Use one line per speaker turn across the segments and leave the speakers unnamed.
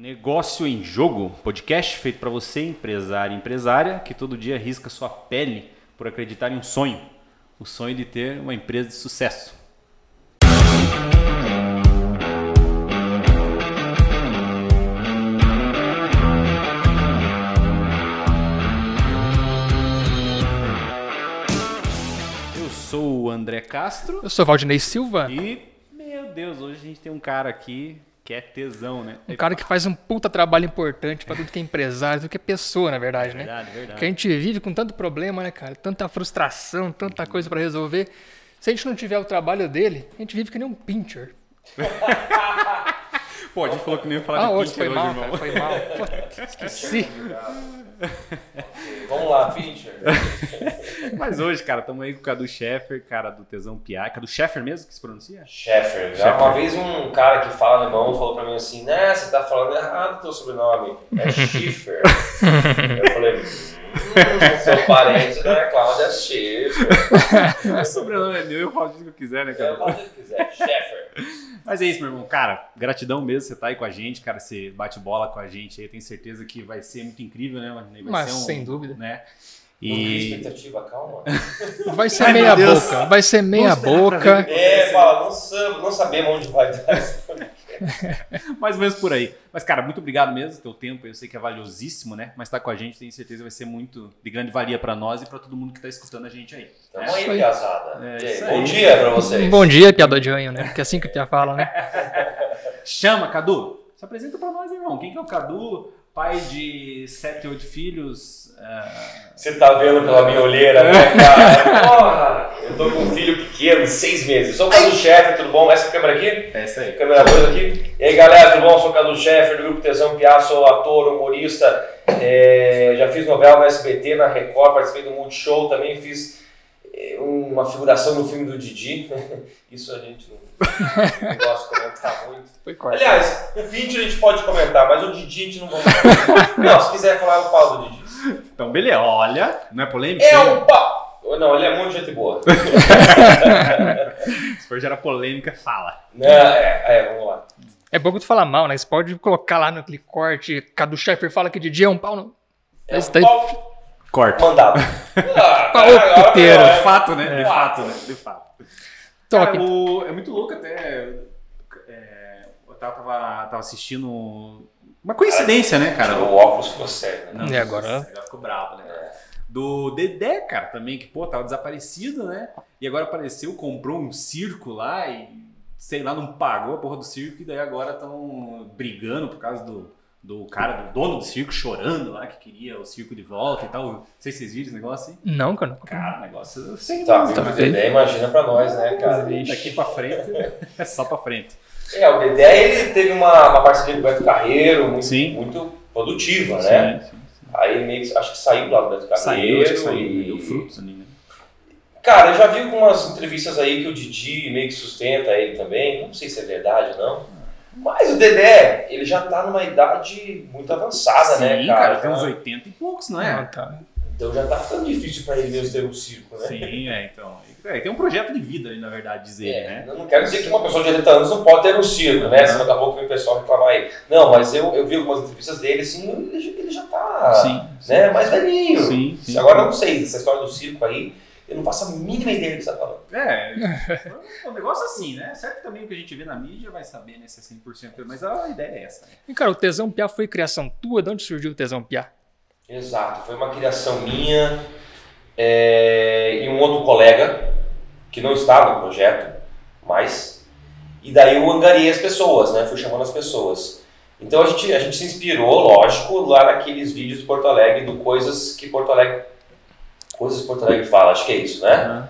Negócio em Jogo, podcast feito para você, empresário e empresária, que todo dia risca sua pele por acreditar em um sonho, o sonho de ter uma empresa de sucesso. Eu sou o André Castro.
Eu sou Valdinei Silva,
e, meu Deus, hoje a gente tem um cara aqui que é tesão, né?
um cara que faz um puta trabalho importante pra tudo que é empresário, tudo que é pessoa, na verdade, né?
Verdade, verdade.
Que a gente vive com tanto problema, né, cara? Tanta frustração, tanta coisa pra resolver. Se a gente não tiver o trabalho dele, a gente vive que nem um pincher.
Pô, a gente falou que nem ia falar
Ah,
de
hoje
Pinter
foi mal,
irmão.
cara, foi mal. Pô, esqueci.
Vamos lá, Pincher.
Mas hoje, cara, estamos aí com o Cadu Scheffer, cara do Tesão Piá. Cadu Scheffer mesmo que se pronuncia?
Sheffer. Já uma vez um cara que fala alemão falou pra mim assim, né, você tá falando errado teu sobrenome. É Schiffer. eu falei, hum, seu parente da Cláudia Schiffer.
O sobrenome é meu, eu falo disso que eu quiser, né,
Eu
cara?
falo o que quiser, Sheffer.
Mas é isso, meu irmão. Cara, gratidão mesmo, você tá aí com a gente, cara, você bate bola com a gente aí. Tenho certeza que vai ser muito incrível, né? Vai
Mas
ser um,
sem dúvida.
Né? E...
expectativa, calma.
Vai ser
Ai,
meia boca, vai ser meia boca.
É, fala, não, sa- não sabemos onde vai dar.
Mais ou menos por aí. Mas, cara, muito obrigado mesmo. Teu tempo eu sei que é valiosíssimo, né? Mas tá com a gente, tenho certeza que vai ser muito de grande valia pra nós e pra todo mundo que tá escutando a gente aí.
Tamo
É.
aí, piazada.
É,
Bom
aí.
dia pra vocês.
Bom dia, piada de ranho, né? Porque é assim que o Pia fala, né?
Chama, Cadu. Se apresenta pra nós, irmão. Quem que é o Cadu? Pai de sete, oito filhos. ah,
Você tá vendo pela minha olheira, né, cara? Porra! Eu tô com um filho pequeno, seis meses. Sou o Cadu Chefe, tudo bom? Essa câmera aqui?
Essa aí.
Câmera 2 aqui. E aí, galera, tudo bom? Sou o Cadu Chefe, do Grupo Tesão Piá, sou ator, humorista. é, já fiz novela no SBT, na Record, participei do Multishow, também fiz é, uma figuração no filme do Didi. Isso a gente não, não gosta de comentar muito.
Foi.
Aliás, o Pinter a gente pode comentar, mas o Didi a gente não vai comentar. Não, se quiser falar, eu falo do Didi.
Então, beleza. Olha, não é polêmico?
É um pá! Não, ele é muito gente boa.
Se for gerar polêmica, fala.
Não, é, é, vamos lá.
É bom que tu fala mal, né? Você pode colocar lá naquele corte, Cadu Scheffer fala que de dia é um pau no...
É um
daí-
pau
Corta.
mandado. Ah,
Pau
cara, agora
puteiro.
é-
De fato, né? De
É.
fato, né? De fato.
Toque.
Cara, o- é muito louco até. é, eu tava, tava, assistindo. Uma coincidência, né, cara?
O óculos ficou sério, né?
E agora?
Agora ficou bravo, né? Do Dedé, cara, também, que, pô, tava desaparecido, né? E agora apareceu, comprou um circo lá e, sei lá, não pagou a porra do circo e daí agora estão brigando por causa do, do cara, do dono do circo, chorando lá, que queria o circo de volta e tal. Não sei se vocês viram esse negócio aí.
Não, cara.
Cara, negócio sem
Tá,
dúvida,
tá
né?
Dedé, imagina pra nós, né, cara?
Daqui pra frente é só pra frente.
É, o Dedé, ele teve uma, uma parceria com o Beto Carreiro muito,
Sim.
muito produtiva, né?
Sim, sim, sim.
Aí meio que, acho que saiu lá do Beto
Saiu,
Carreiro.
acho que saiu,
e...
deu frutos ali, né?
Cara, eu já vi algumas entrevistas aí que o Didi meio que sustenta ele também. Não sei se é verdade ou não. Mas o Dedé, ele já tá numa idade muito avançada,
Sim,
né,
cara,
cara?
tem uns
Já-
80 e poucos, não
Ah,
é?
tá.
Então já tá ficando difícil pra ele mesmo ter um circo, né?
Sim, é, então. É, tem um projeto de vida ali, na verdade, dizer,
É,
né?
Eu não quero dizer que uma pessoa de 80 anos não pode ter um circo, né? Senão daqui a pouco o pessoal reclamar aí. Não, mas eu, eu vi algumas entrevistas dele, assim, ele, já- tá
Sim,
né, mais velhinho.
sim, sim.
Agora eu não sei, essa história do circo aí, eu não faço a mínima ideia do que você tá falando.
É, é um negócio assim, né? Certo que também o que a gente vê na mídia vai saber, né, se é 100%, mas a ideia é essa, né?
E, cara, o Tesão Piá foi criação tua? De onde surgiu o Tesão Piá?
Exato, foi uma criação minha é, e um outro colega que não estava no projeto, mas e daí eu angariei as pessoas, né? Fui chamando as pessoas. Então a gente, a gente se inspirou, lógico, lá naqueles vídeos de Porto Alegre, do coisas que Porto Alegre, coisas que Porto Alegre fala, acho que é isso, né?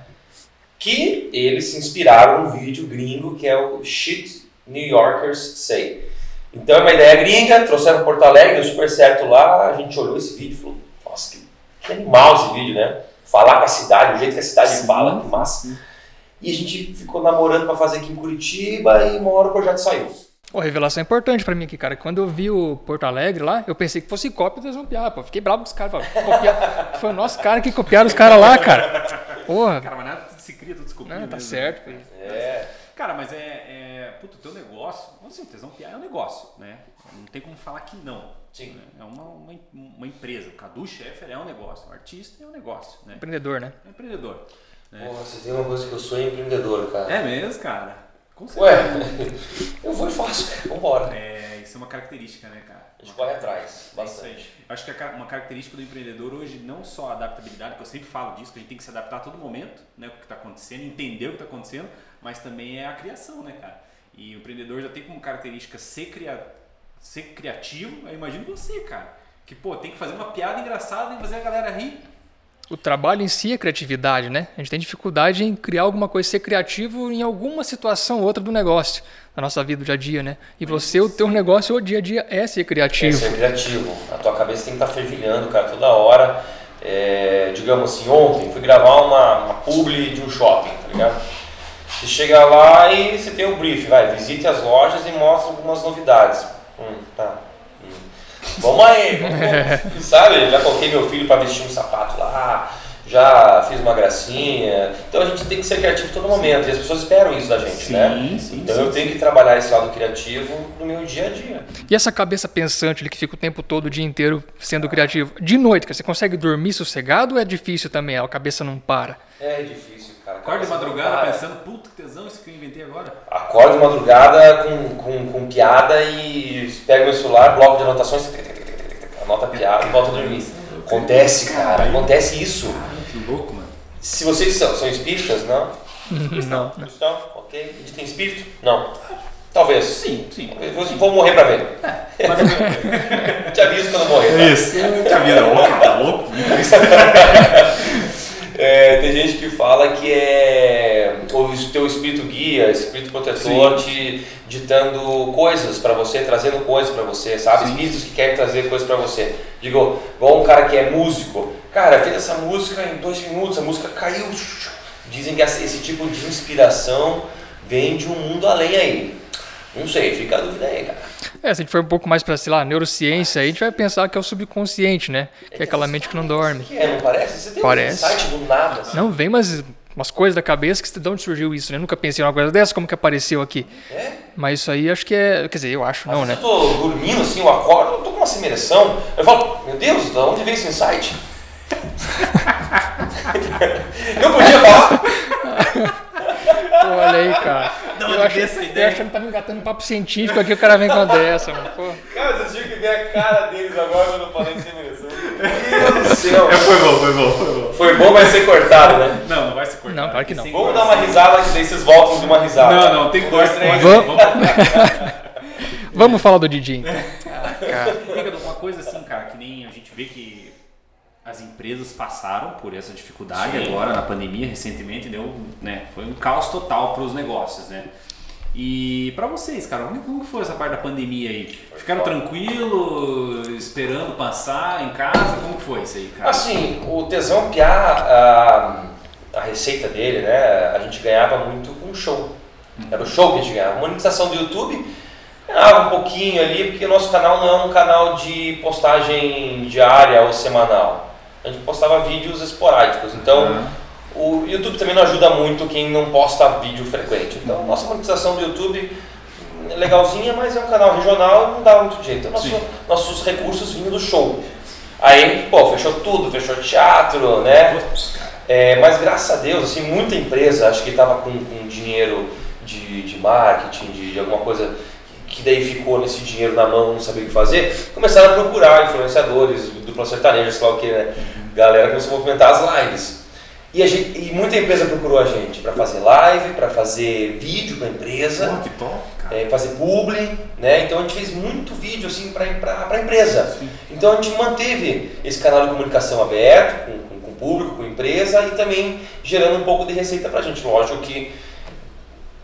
Que eles se inspiraram num vídeo gringo que é o Shit New Yorkers Say. Então é uma ideia gringa, trouxeram Porto Alegre, deu super certo lá, a gente olhou esse vídeo e falou, nossa, que, que animal esse vídeo, né? Falar com a cidade, o jeito que a cidade
Sim,
fala, que massa. E a gente ficou namorando para fazer aqui em Curitiba e uma hora o projeto saiu.
Pô, revelação importante pra mim aqui, cara. Quando eu vi o Porto Alegre lá, eu pensei que fosse cópia do Tesão Piá, pô. Fiquei bravo com os caras. Foi o nosso cara que copiaram os caras lá, cara. Porra,
Cara, mas nada se cria, tudo se copia
não, tá
mesmo,
certo.
né?
É.
Cara, mas é, é. Puto, o teu negócio. O tesão piar é um negócio, né? Não tem como falar que não.
Sim.
né? É uma, uma, uma empresa. O Cadu Scheffer é um negócio. O artista é um negócio. Né?
Empreendedor, né?
É um empreendedor.
Porra, você tem uma coisa que eu sou empreendedor, cara.
É mesmo, cara? Com
Ué,
certeza.
eu vou e faço. Vambora.
É, isso é uma característica, né, cara?
A gente corre atrás,
É isso
bastante.
Acho que uma característica do empreendedor hoje, não só a adaptabilidade, que eu sempre falo disso, que a gente tem que se adaptar a todo momento, né, o que está acontecendo, entender o que está acontecendo, mas também é a criação, né, cara? E o empreendedor já tem como característica ser, cria... ser criativo. Eu imagino você, cara, que, pô, tem que fazer uma piada engraçada e fazer a galera rir.
O trabalho em si é criatividade, né? A gente tem dificuldade em criar alguma coisa, ser criativo em alguma situação ou outra do negócio, na nossa vida do dia a dia, né? E você, o teu negócio, o dia a dia é ser
É
criativo.
ser criativo. A tua cabeça tem que estar fervilhando, cara, toda hora. É, digamos assim, ontem fui gravar uma, uma publi de um shopping, tá ligado? Você chega lá e você tem o brief, vai, visite as lojas e mostra algumas novidades. Hum, tá. Vamos aí, vamos, sabe? Já coloquei meu filho para vestir um sapato lá, já fiz uma gracinha. Então a gente tem que ser criativo todo momento e as pessoas esperam isso da gente,
Sim,
né?
sim,
Então
sim,
eu tenho que trabalhar esse lado criativo no meu dia a dia.
E essa cabeça pensante que fica o tempo todo, o dia inteiro sendo criativo. De noite, você consegue dormir sossegado ou é difícil também? A cabeça não para.
É difícil, cara.
Acorda de madrugada
para.
pensando, puta que tesão isso que eu inventei agora.
Acordo de madrugada com, com, com piada e pego meu celular, bloco de anotações, tic, tic, tic, anota a piada e volto a dormir. Acontece, cara, acontece isso.
Que louco, mano.
Se vocês são, são espíritas, não?
Não.
Cristão? Ok. Acredita em espírito? Não. Talvez.
Sim, sim.
Vou, vou morrer pra ver.
Mas,
Te aviso quando eu morrer. tá?
isso. Tá vida louca, tá louco?
É, tem gente que fala que é o teu espírito guia, espírito protetor te ditando coisas pra você, trazendo coisas pra você, sabe?
Sim.
Espíritos que querem trazer coisas pra você. Digo, igual um cara que é músico. Cara, fez essa música em dois minutos, a música caiu. Dizem que esse tipo de inspiração vem de um mundo além aí. Não sei, fica a dúvida aí, cara.
É, se a gente for um pouco mais pra, sei lá, neurociência, aí a gente vai pensar que é o subconsciente, né? Que é aquela mente que não dorme.
Que é, não parece? Você tem
Parece.
um insight do nada. Assim.
Não, vem umas, umas coisas da cabeça que de onde surgiu isso, né? Eu nunca pensei numa coisa dessa, como que apareceu aqui.
É?
Mas isso aí acho que é. Quer dizer, eu acho, não,
Às
né?
vezes Eu tô dormindo assim, eu acordo, eu tô com uma semereção. Eu falo, meu Deus, de onde veio esse insight? não podia falar?
Pô, olha aí, cara.
Da
eu
veio essa
eu
ideia?
achando que tava engatando papo científico aqui, o cara vem com dessa, mano. Pô.
Cara, vocês tinham que ver a cara deles agora quando eu falei semereção. Meu Deus do céu.
É, foi bom, foi bom, foi bom.
Foi bom, mas ser cortado, né?
Não, não vai se cortar.
Não, claro que não.
Sem
Vamos dar uma risada que daí vocês voltam de uma risada.
Não, não, tem
Um, dois, três.
Vamos-
Vamos.
Falar do Didi, então. Ah, cara.
Uma coisa assim, cara, que nem a gente vê que as empresas passaram por essa dificuldade
Sim.
agora na pandemia, recentemente, deu, né, foi um caos total para os negócios, né? E para vocês, cara, como foi essa parte da pandemia aí? Ficaram
foda.
tranquilos, esperando passar em casa? Como foi isso aí, cara?
Assim, o Tesão Piá, a, a receita dele, né? A gente ganhava muito com show. Era o show que a gente ganhava. Monetização do YouTube, ganhava um pouquinho ali, porque o nosso canal não é um canal de postagem diária ou semanal. A gente postava vídeos esporádicos. Então,
Aham.
o YouTube também não ajuda muito quem não posta vídeo frequente. Então, nossa monetização do YouTube é legalzinha, mas é um canal regional e não dá muito jeito. Nosso- nossos recursos vinham do show. Aí, pô, fechou tudo, fechou teatro, né? É, mas graças a Deus, assim, muita empresa, acho que estava com, com dinheiro de, de marketing, de, de alguma coisa que daí ficou nesse dinheiro na mão, não sabia o que fazer, começaram a procurar influenciadores, dupla sertaneja, sei lá o que, né? Galera começou a movimentar as lives. E, gente, e muita empresa procurou a gente para fazer live, para fazer vídeo para a empresa
Pô, que
é, fazer publi, né? Então a gente fez muito vídeo assim para a empresa. Então a gente manteve esse canal de comunicação aberto com, com, com o público, com a empresa e também gerando um pouco de receita para a gente. Lógico que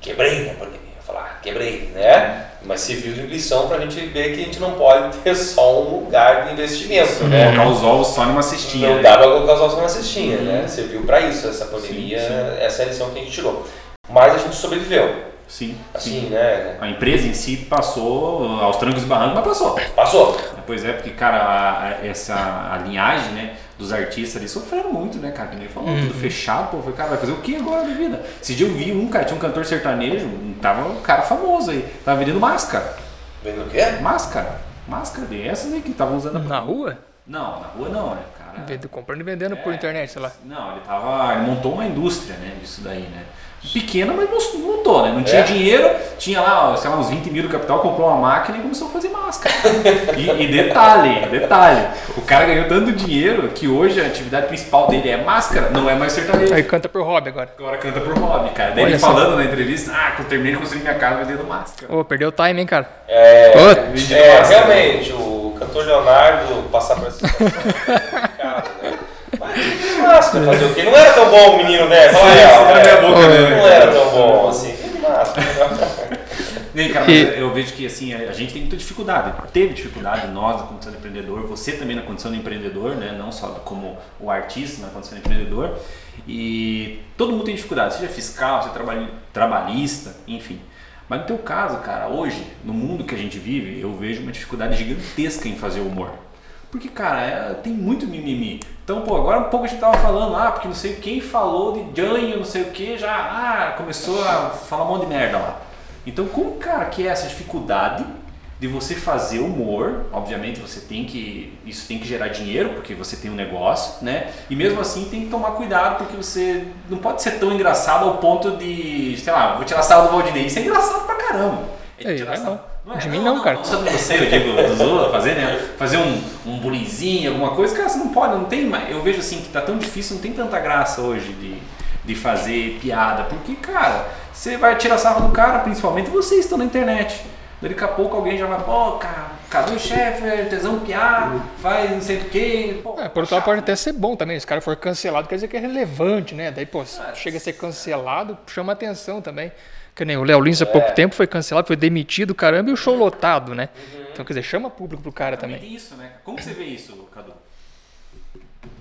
quebrei, né? Porque falar, quebrei, né? Mas serviu de lição para a gente ver que a gente não pode ter só um lugar de investimento, né?
Colocar os ovos só numa cestinha.
Não
né?
dá para colocar os ossos na cestinha, né? Serviu para isso essa pandemia,
Sim, sim.
essa é a lição que a gente tirou. Mas a gente sobreviveu,
Sim,
assim,
sim.
né?
A empresa em si passou aos trancos e barrancos, mas passou.
Passou.
Pois é, porque, cara, a- a- essa a linhagem, né, dos artistas ali sofreram muito, né, cara? Que nem falou, tudo fechado, pô. Falei, cara, vai fazer o que agora da vida? Esse dia eu vi um, cara, tinha um cantor sertanejo, um- tava um cara famoso aí, tava vendendo máscara.
Vendo o quê?
Máscara. Máscara dessas aí que estavam usando
Na rua?
Não, na rua não, né, cara?
Vendo- Comprando e vendendo por
É.
internet, sei lá.
Não, ele tava. Ele montou uma indústria, né? Disso daí, né? Pequena, mas montou, né? Não tinha
É?
dinheiro, tinha lá, sei lá, uns 20 mil do capital, comprou uma máquina e começou a fazer máscara. e, e detalhe, detalhe, o cara ganhou tanto dinheiro que hoje a atividade principal dele é máscara, não é mais sertanejo.
Aí canta por hobby agora.
Agora canta por hobby, cara. Daí
Olha
ele
só.
falando na entrevista, ah, que eu terminei de construir minha casa vendendo máscara.
Ô, perdeu o time, hein, cara?
É,
Putz.
é, realmente, o cantor Leonardo passar por essa situação é complicado, né? Mas máscara, fazer o quê? Não era tão bom o menino, né? Fala real, né?
boca, né?
Não era tão bom assim. Fica máscara.
Nem, cara, mas
E-
eu vejo que assim, a gente tem muita dificuldade. Teve dificuldade, nós, na condição de empreendedor, você também na condição de empreendedor, né? Não só como o artista na condição de empreendedor. E todo mundo tem dificuldade, seja fiscal, seja trabalhi- trabalhista, enfim. Mas no teu caso, cara, hoje, no mundo que a gente vive, eu vejo uma dificuldade gigantesca em fazer humor. Porque, cara, é- tem muito mimimi. Então, pô, agora um pouco a gente tava falando, ah, porque não sei quem falou de ganho, não sei o que, já ah, começou a falar um monte de merda lá. Então, como, cara, que é essa dificuldade de você fazer humor? Obviamente, você tem que. Isso tem que gerar dinheiro, porque você tem um negócio, né? E mesmo assim tem que tomar cuidado, porque você não pode ser tão engraçado ao ponto de, sei lá, vou tirar sarro do Valdinei. Isso é engraçado pra caramba. É
Ei,
tirar
vai não. De mim não, cara.
Não, só de você, eu digo, fazer, né? Fazer um, um bullyingzinho, alguma coisa, cara, você não pode, não tem mais. Eu vejo assim que tá tão difícil, não tem tanta graça hoje de, de fazer piada. Porque, cara, você vai tirar sarro do cara, principalmente vocês estão na internet. Daqui a pouco alguém já vai, pô, cara, cadê o chefe? Tesão piar, faz não sei o quê. Pô,
É, por outro lado, pode até ser bom também. Se o cara for cancelado, quer dizer que é relevante, né? Daí, pô, se chega a ser cancelado, chama atenção também. Que nem o Léo Lins há pouco tempo foi cancelado, foi demitido, caramba, e o show lotado, né? Então, quer dizer, chama público pro cara
também
também.
tem isso, né? Como você vê isso, Cadu?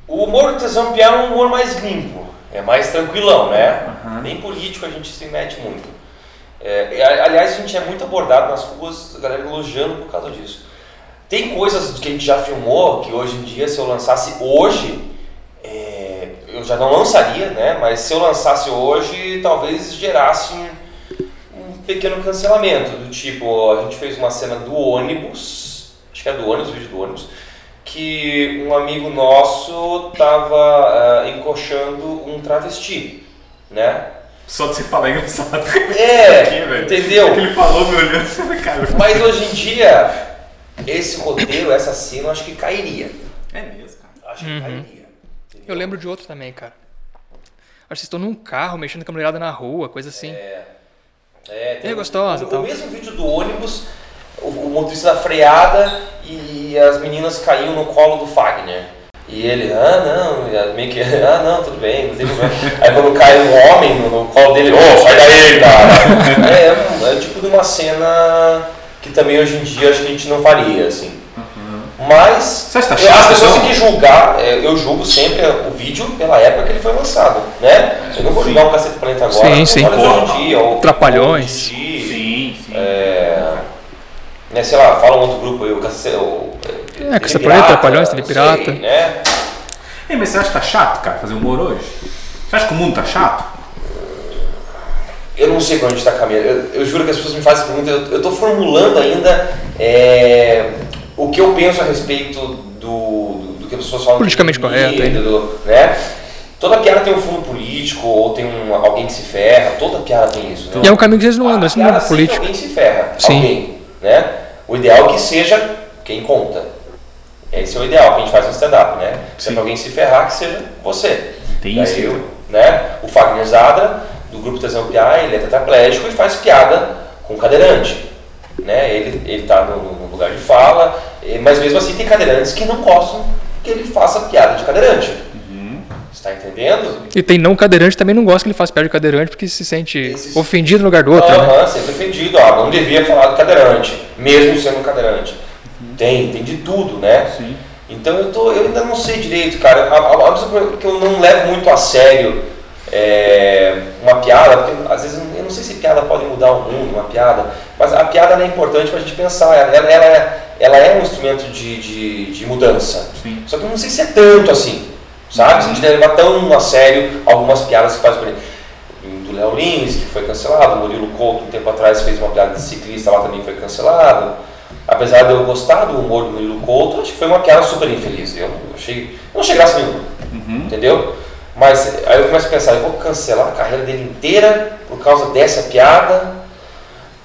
O humor do Tesão é um humor mais limpo, é mais tranquilão, né?
Aham.
Nem político a gente se mete muito. É, aliás, a gente é muito abordado nas ruas, a galera elogiando por causa disso. Tem coisas que a gente já filmou que hoje em dia, se eu lançasse hoje, é, eu já não lançaria, né? Mas se eu lançasse hoje, talvez gerasse um pequeno cancelamento. Do tipo, a gente fez uma cena do ônibus, acho que é do ônibus, vídeo do ônibus, que um amigo nosso estava encoxando um travesti, né?
Só de você falar é engraçado.
É,
Aqui,
entendeu?
Que ele falou me olhando, vai, cara.
Mas hoje em dia, esse roteiro, essa cena, eu acho que cairia.
É mesmo, cara.
Acho que
Uhum.
cairia. entendeu?
Eu lembro de outro também, cara. Acho que vocês estão num carro, mexendo com a mulherada na rua, coisa assim.
É,
É gostosa,
o,
tal.
o mesmo vídeo do ônibus, o, o motorista da freada e as meninas caíam no colo do Fagner. E ele, ah não, e meio que, ah não, tudo bem, não tem problema. Aí quando cai um homem no, no colo dele, ô, sai daí, cara! é, é, é tipo de uma cena que também hoje em dia acho que a gente não faria, assim. Mas
tá
as pessoas têm que julgar, é, eu julgo sempre o vídeo pela época que ele foi lançado, né? Eu não vou julgar o Cacete Planeta agora,
Sim, sim.
em dia, ou
Trapalhões.
Sim, sim.
né, sei lá, fala um outro grupo aí, o Cacete... o-
É, Cacete
Tele
Planeta, Trapalhões, Tele Pirata.
sei, né?
Ei, mas você acha que tá chato, cara, fazer humor hoje? Você acha que o mundo tá chato?
Eu não sei pra onde está caminhando. Eu, eu juro que as pessoas me fazem pergunta. Eu, eu tô formulando ainda é, o que eu penso a respeito do, do, do que as pessoas falam.
Politicamente correto,
do- né? Toda piada tem um fundo político ou tem um, alguém que se ferra. Toda piada tem isso. Né?
E é um caminho que vocês não andam,
A
esse mundo
piada sempre
político.
Alguém se ferra.
Sim.
Alguém, né? O ideal é que seja quem conta. Esse é o ideal que a gente faz no stand-up, né? Se é alguém se ferrar, que seja você.
Tem isso,
eu,
então.
né? O Fagner Zadra, do grupo Tesão Piá, ele é tetraplégico e faz piada com cadeirante. Né? Ele, ele tá no, no lugar de fala, mas mesmo assim tem cadeirantes que não gostam que ele faça piada de cadeirante.
Uhum.
Está entendendo?
E tem não cadeirante também não gosta que ele faça piada de cadeirante porque se sente
Esses-
ofendido no lugar do outro, né?
Aham, sempre ofendido. Ah, não devia falar do cadeirante, mesmo sendo cadeirante. Tem, tem de tudo, né?
Sim.
Então eu, tô, eu ainda não sei direito, cara. A, a, a que eu não levo muito a sério é, uma piada, porque às vezes eu não sei se piada pode mudar o mundo, uma piada, mas a piada é importante pra gente pensar. Ela, ela, é, ela é um instrumento de, de, de mudança.
Sim.
Só que eu não sei se é tanto assim, sabe? Se a gente deve levar tão a sério algumas piadas que faz por aí. Do Léo Lins, que foi cancelado, o Murilo Couto, um tempo atrás, fez uma piada de ciclista lá também foi cancelado. apesar de eu gostar do humor do Murilo Couto, acho que foi uma piada super infeliz. Eu não achei, eu não achei graça nenhuma,
Uhum.
entendeu? Mas aí eu começo a pensar, eu vou cancelar a carreira dele inteira por causa dessa piada?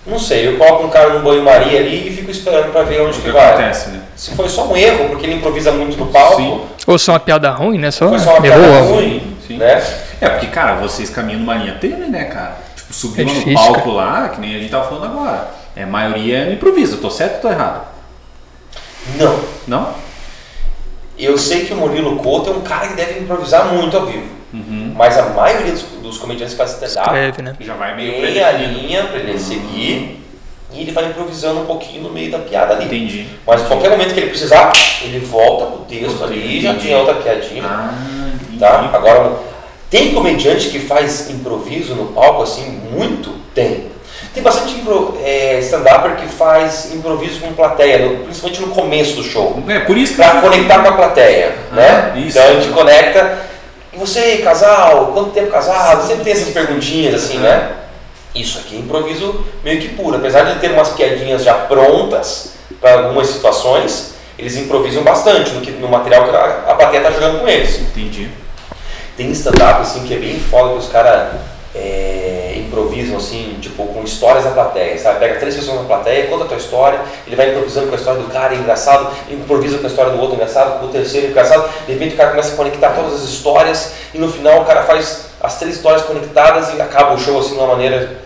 Não sei, eu coloco um cara no banho-maria ali e fico esperando para ver onde
O
que
que
vai.
acontece, né?
Se foi só um erro, porque ele improvisa muito no palco,
Sim.
Ou só uma piada ruim, né? Só
foi só uma
errou.
piada ruim,
sim.
né?
É, porque, cara, vocês caminham numa linha tênue, né, cara? Tipo, subir
É
no
difícil,
palco lá, que nem a gente tava falando agora. É, a maioria é no improviso. Eu tô certo ou tô errado?
Não.
Não?
Eu sei que o Murilo Couto é um cara que deve improvisar muito ao vivo.
Uhum.
Mas a maioria dos, dos comediantes que fazem stand-up
Escreve, né?
Já vai meio
tem a linha para ele seguir e ele vai improvisando um pouquinho no meio da piada ali.
Entendi.
Mas em qualquer momento que ele precisar, ele volta pro texto ali e já
Entendi.
tem outra piadinha.
Ah, entendi.
Tá? Agora, tem comediante que faz improviso no palco assim, muito? Tem. Tem bastante impro- é, stand-upper que faz improviso com plateia, no- principalmente no começo do show.
É, por isso que
Pra conectar com a plateia,
Ah,
né?
isso.
Então a gente conecta. E você, casal, quanto tempo casado? Sempre tem essas perguntinhas assim, né? Isso aqui é improviso meio que puro. Apesar de ter umas piadinhas já prontas para algumas situações, eles improvisam bastante no, que, no material que a, a plateia tá jogando com eles.
Entendi.
Tem stand-up assim que é bem foda que os caras é, improvisam assim, tipo, com histórias da plateia, sabe? Pega três pessoas na plateia, conta a tua história, ele vai improvisando com a história do cara, é engraçado, improvisa com a história do outro engraçado, com o terceiro engraçado, de repente o cara começa a conectar todas as histórias e no final o cara faz as três histórias conectadas e acaba o show assim de uma maneira.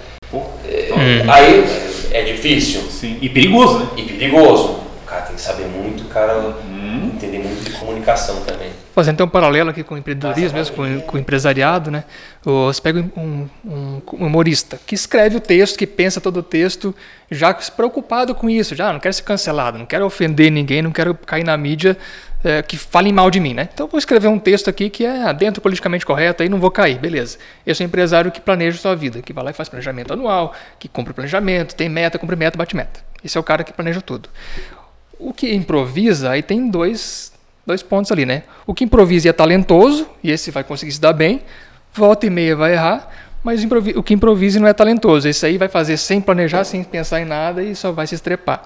É, Aí é difícil
Sim. E perigoso, né?
e perigoso. O cara tem que saber muito, cara,
Hum.
entender muito comunicação também.
Fazendo então um paralelo aqui com o empreendedorismo, mesmo com, com o empresariado, né? Você pega um, um- um humorista que escreve o texto, que pensa todo o texto, já se preocupado com isso, já "Ah, não quero ser cancelado, não quero ofender ninguém, não quero cair na mídia eh, que falem mal de mim, né? Então vou escrever um texto aqui que é dentro politicamente correto, aí não vou cair, beleza. Eu sou empresário que planeja sua vida, que vai lá e faz planejamento anual, que cumpre o planejamento, tem meta, cumpre meta, bate meta. Esse é o cara que planeja tudo. O que improvisa, aí tem dois, dois pontos ali, né? O que improvisa é talentoso, e esse vai conseguir se dar bem, volta e meia vai errar, mas o que improvisa não é talentoso. Esse aí vai fazer sem planejar, sem pensar em nada e só vai se estrepar.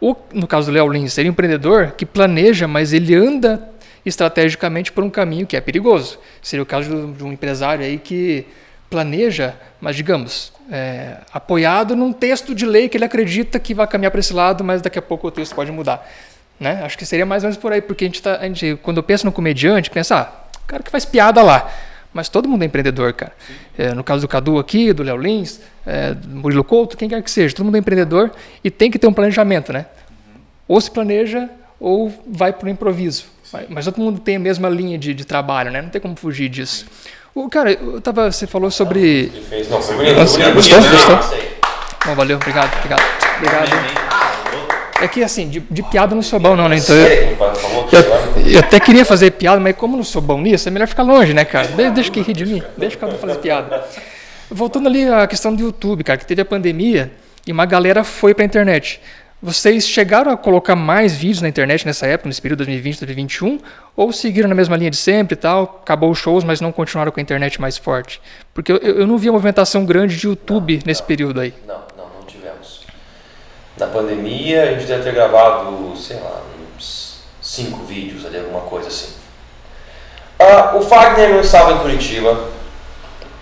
O, no caso do Léo Lins, seria um empreendedor que planeja, mas ele anda estrategicamente por um caminho que é perigoso. Seria o caso de um empresário aí que planeja, mas digamos, é, apoiado num texto de lei que ele acredita que vai caminhar para esse lado, mas daqui a pouco o texto pode mudar. Né? Acho que seria mais ou menos por aí, porque a gente, tá, a gente quando eu penso no comediante, pensa, ah, o cara que faz piada lá. Mas todo mundo é empreendedor, cara. É, no caso do Cadu aqui, do Léo Lins, é, do Murilo Couto, quem quer que seja, todo mundo é empreendedor e tem que ter um planejamento, né? Ou se planeja ou vai para o improviso. Mas, mas todo mundo tem a mesma linha de, de trabalho, né? Não tem como fugir disso. O, cara, eu tava, você falou sobre.
Ele fez, não, foi bonito,
gostou? Gostou? Bom, valeu, obrigado, obrigado. Obrigado. É que assim, de, de piada eu não sou bom, não, né? Então eu,
por favor, agora.
eu, eu até queria fazer piada, mas como eu não sou bom nisso, é melhor ficar longe, né, cara? De- Deixa que rir de mim, deixa que eu fazer piada. Voltando ali à questão do YouTube, cara, que teve a pandemia e uma galera foi pra internet. Vocês chegaram a colocar mais vídeos na internet nessa época, nesse período 2020, 2021, ou seguiram na mesma linha de sempre e tal, acabou os shows, mas não continuaram com a internet mais forte? Porque eu, eu não vi uma movimentação grande de YouTube nesse período aí.
Não, não, não. Na pandemia, a gente deve ter gravado, sei lá, uns cinco vídeos ali, alguma coisa assim. Ah, o Fagner não estava em Curitiba,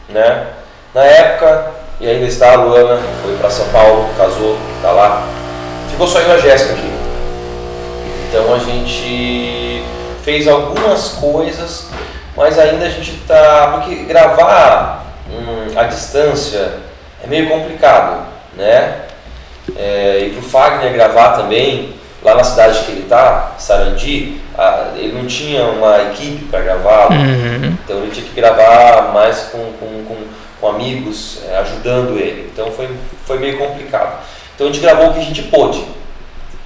né? Na época, e ainda está a Luana, foi para São Paulo, casou, tá lá. Ficou só eu e a Jéssica aqui. Então a gente fez algumas coisas, mas ainda a gente tá. Porque gravar hum, distância é meio complicado, né? É, e pro Fagner gravar também, lá na cidade que ele tá, Sarandi, a- ele não tinha uma equipe para gravar, então ele tinha que gravar mais com, com, com, com amigos, é, ajudando ele. Então foi, foi meio complicado. Então a gente gravou o que a gente pôde.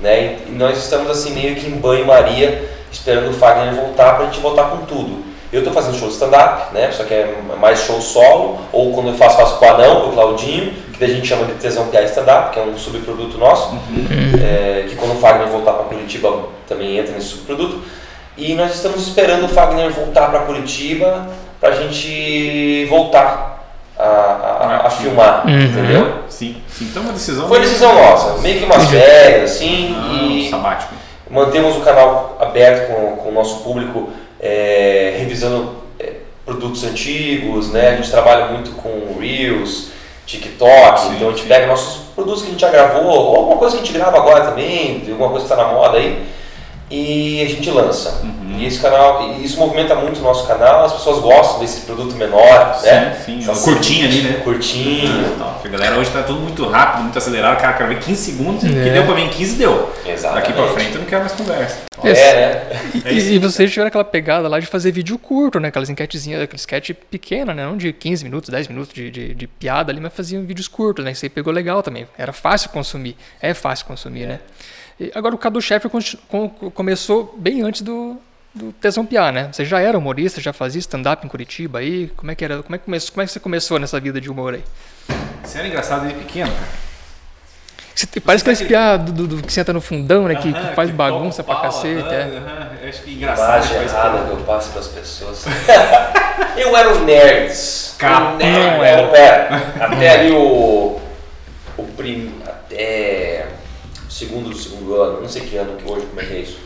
Né? E nós estamos assim meio que em banho-maria, esperando o Fagner voltar para a gente voltar com tudo. Eu estou fazendo show de stand-up, né? só que é mais show solo, ou quando eu faço, faço com o Anão, com o Claudinho, que daí a gente chama de Tesão Piá Stand-up, que é um subproduto nosso, é, que quando o Fagner voltar para Curitiba também entra nesse subproduto. E nós estamos esperando o Fagner voltar para Curitiba para a gente voltar a, a, a filmar,
Uhum.
entendeu?
Sim, sim. Então uma decisão.
Foi decisão nossa, meio que umas férias, assim,
Ah,
e
sabático.
mantemos o canal aberto com, com o nosso público, é, revisando é, produtos antigos, né? A gente trabalha muito com Reels, TikTok,
Sim,
então a gente
sim.
pega nossos produtos que a gente já gravou, ou alguma coisa que a gente grava agora também, alguma coisa que está na moda aí, e a gente lança.
Uhum.
E esse canal, e isso movimenta muito o nosso canal, as pessoas gostam desse produto menor, né?
Sim, sim. Curtinho ali, né?
Curtinho.
Tal. A galera hoje tá tudo muito rápido, muito acelerado. Cara, quero ver 15 segundos. O que
É.
deu pra em 15 deu.
Exatamente.
Daqui pra frente eu não quero mais conversa.
É, né?
É.
E, e vocês tiveram aquela pegada lá de fazer vídeo curto, né? Aquelas enquetezinhas, aquele sketch pequena, né? Não de 15 minutos, 10 minutos de, de, de piada ali, mas faziam vídeos curtos, né? Isso aí pegou legal também. Era fácil consumir. É fácil consumir, né? E agora o Cadu Chefe começou bem antes do, do Tesão Piá, né? Você já era humorista, já fazia stand-up em Curitiba aí? Como é que era? Como é que, começou, como é que você começou nessa vida de humor aí?
Você era engraçado desde pequeno, cara.
Você, parece
tá
aquele piá do, do- do que senta no fundão, né? Que, que faz
que
bagunça
toca
pra
pau,
cacete.
aham,
é.
aham. Acho que engraçado.
Errada
coisa.
que eu passo para as pessoas. eu era um. Um nerd,
Não era.
não era. Até ali o. O prim, até o segundo do segundo ano, não sei que ano que hoje, como é que é isso.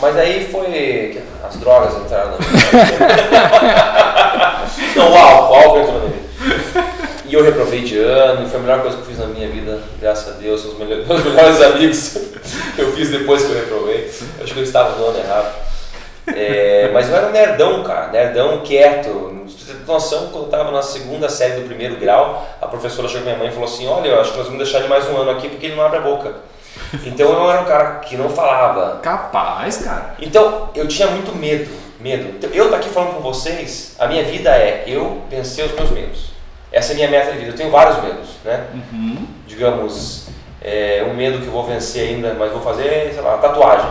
Mas aí foi. As drogas entraram na minha vida. não, o álcool, o álcool entrou na minha vida. E eu reprovei de ano, foi a melhor coisa que eu fiz na minha vida, graças a Deus, são os melhores, meus melhores amigos que eu fiz depois que eu reprovei. Eu acho que eu estava no ano errado. É, mas eu era um nerdão, cara, nerdão quieto. Você noção, quando eu estava na segunda série do primeiro grau, a professora chegou minha mãe e falou assim: Olha, eu acho que nós vamos deixar ele mais um ano aqui porque ele não abre a boca. Então eu era um cara que não falava,
Capaz, cara.
então, eu tinha muito medo, medo. Eu tô aqui falando com vocês, a minha vida é eu vencer os meus medos. Essa é a minha meta de vida. Eu tenho vários medos, né?
Uhum.
Digamos, é, um medo que eu vou vencer ainda, mas vou fazer, sei lá, uma tatuagem.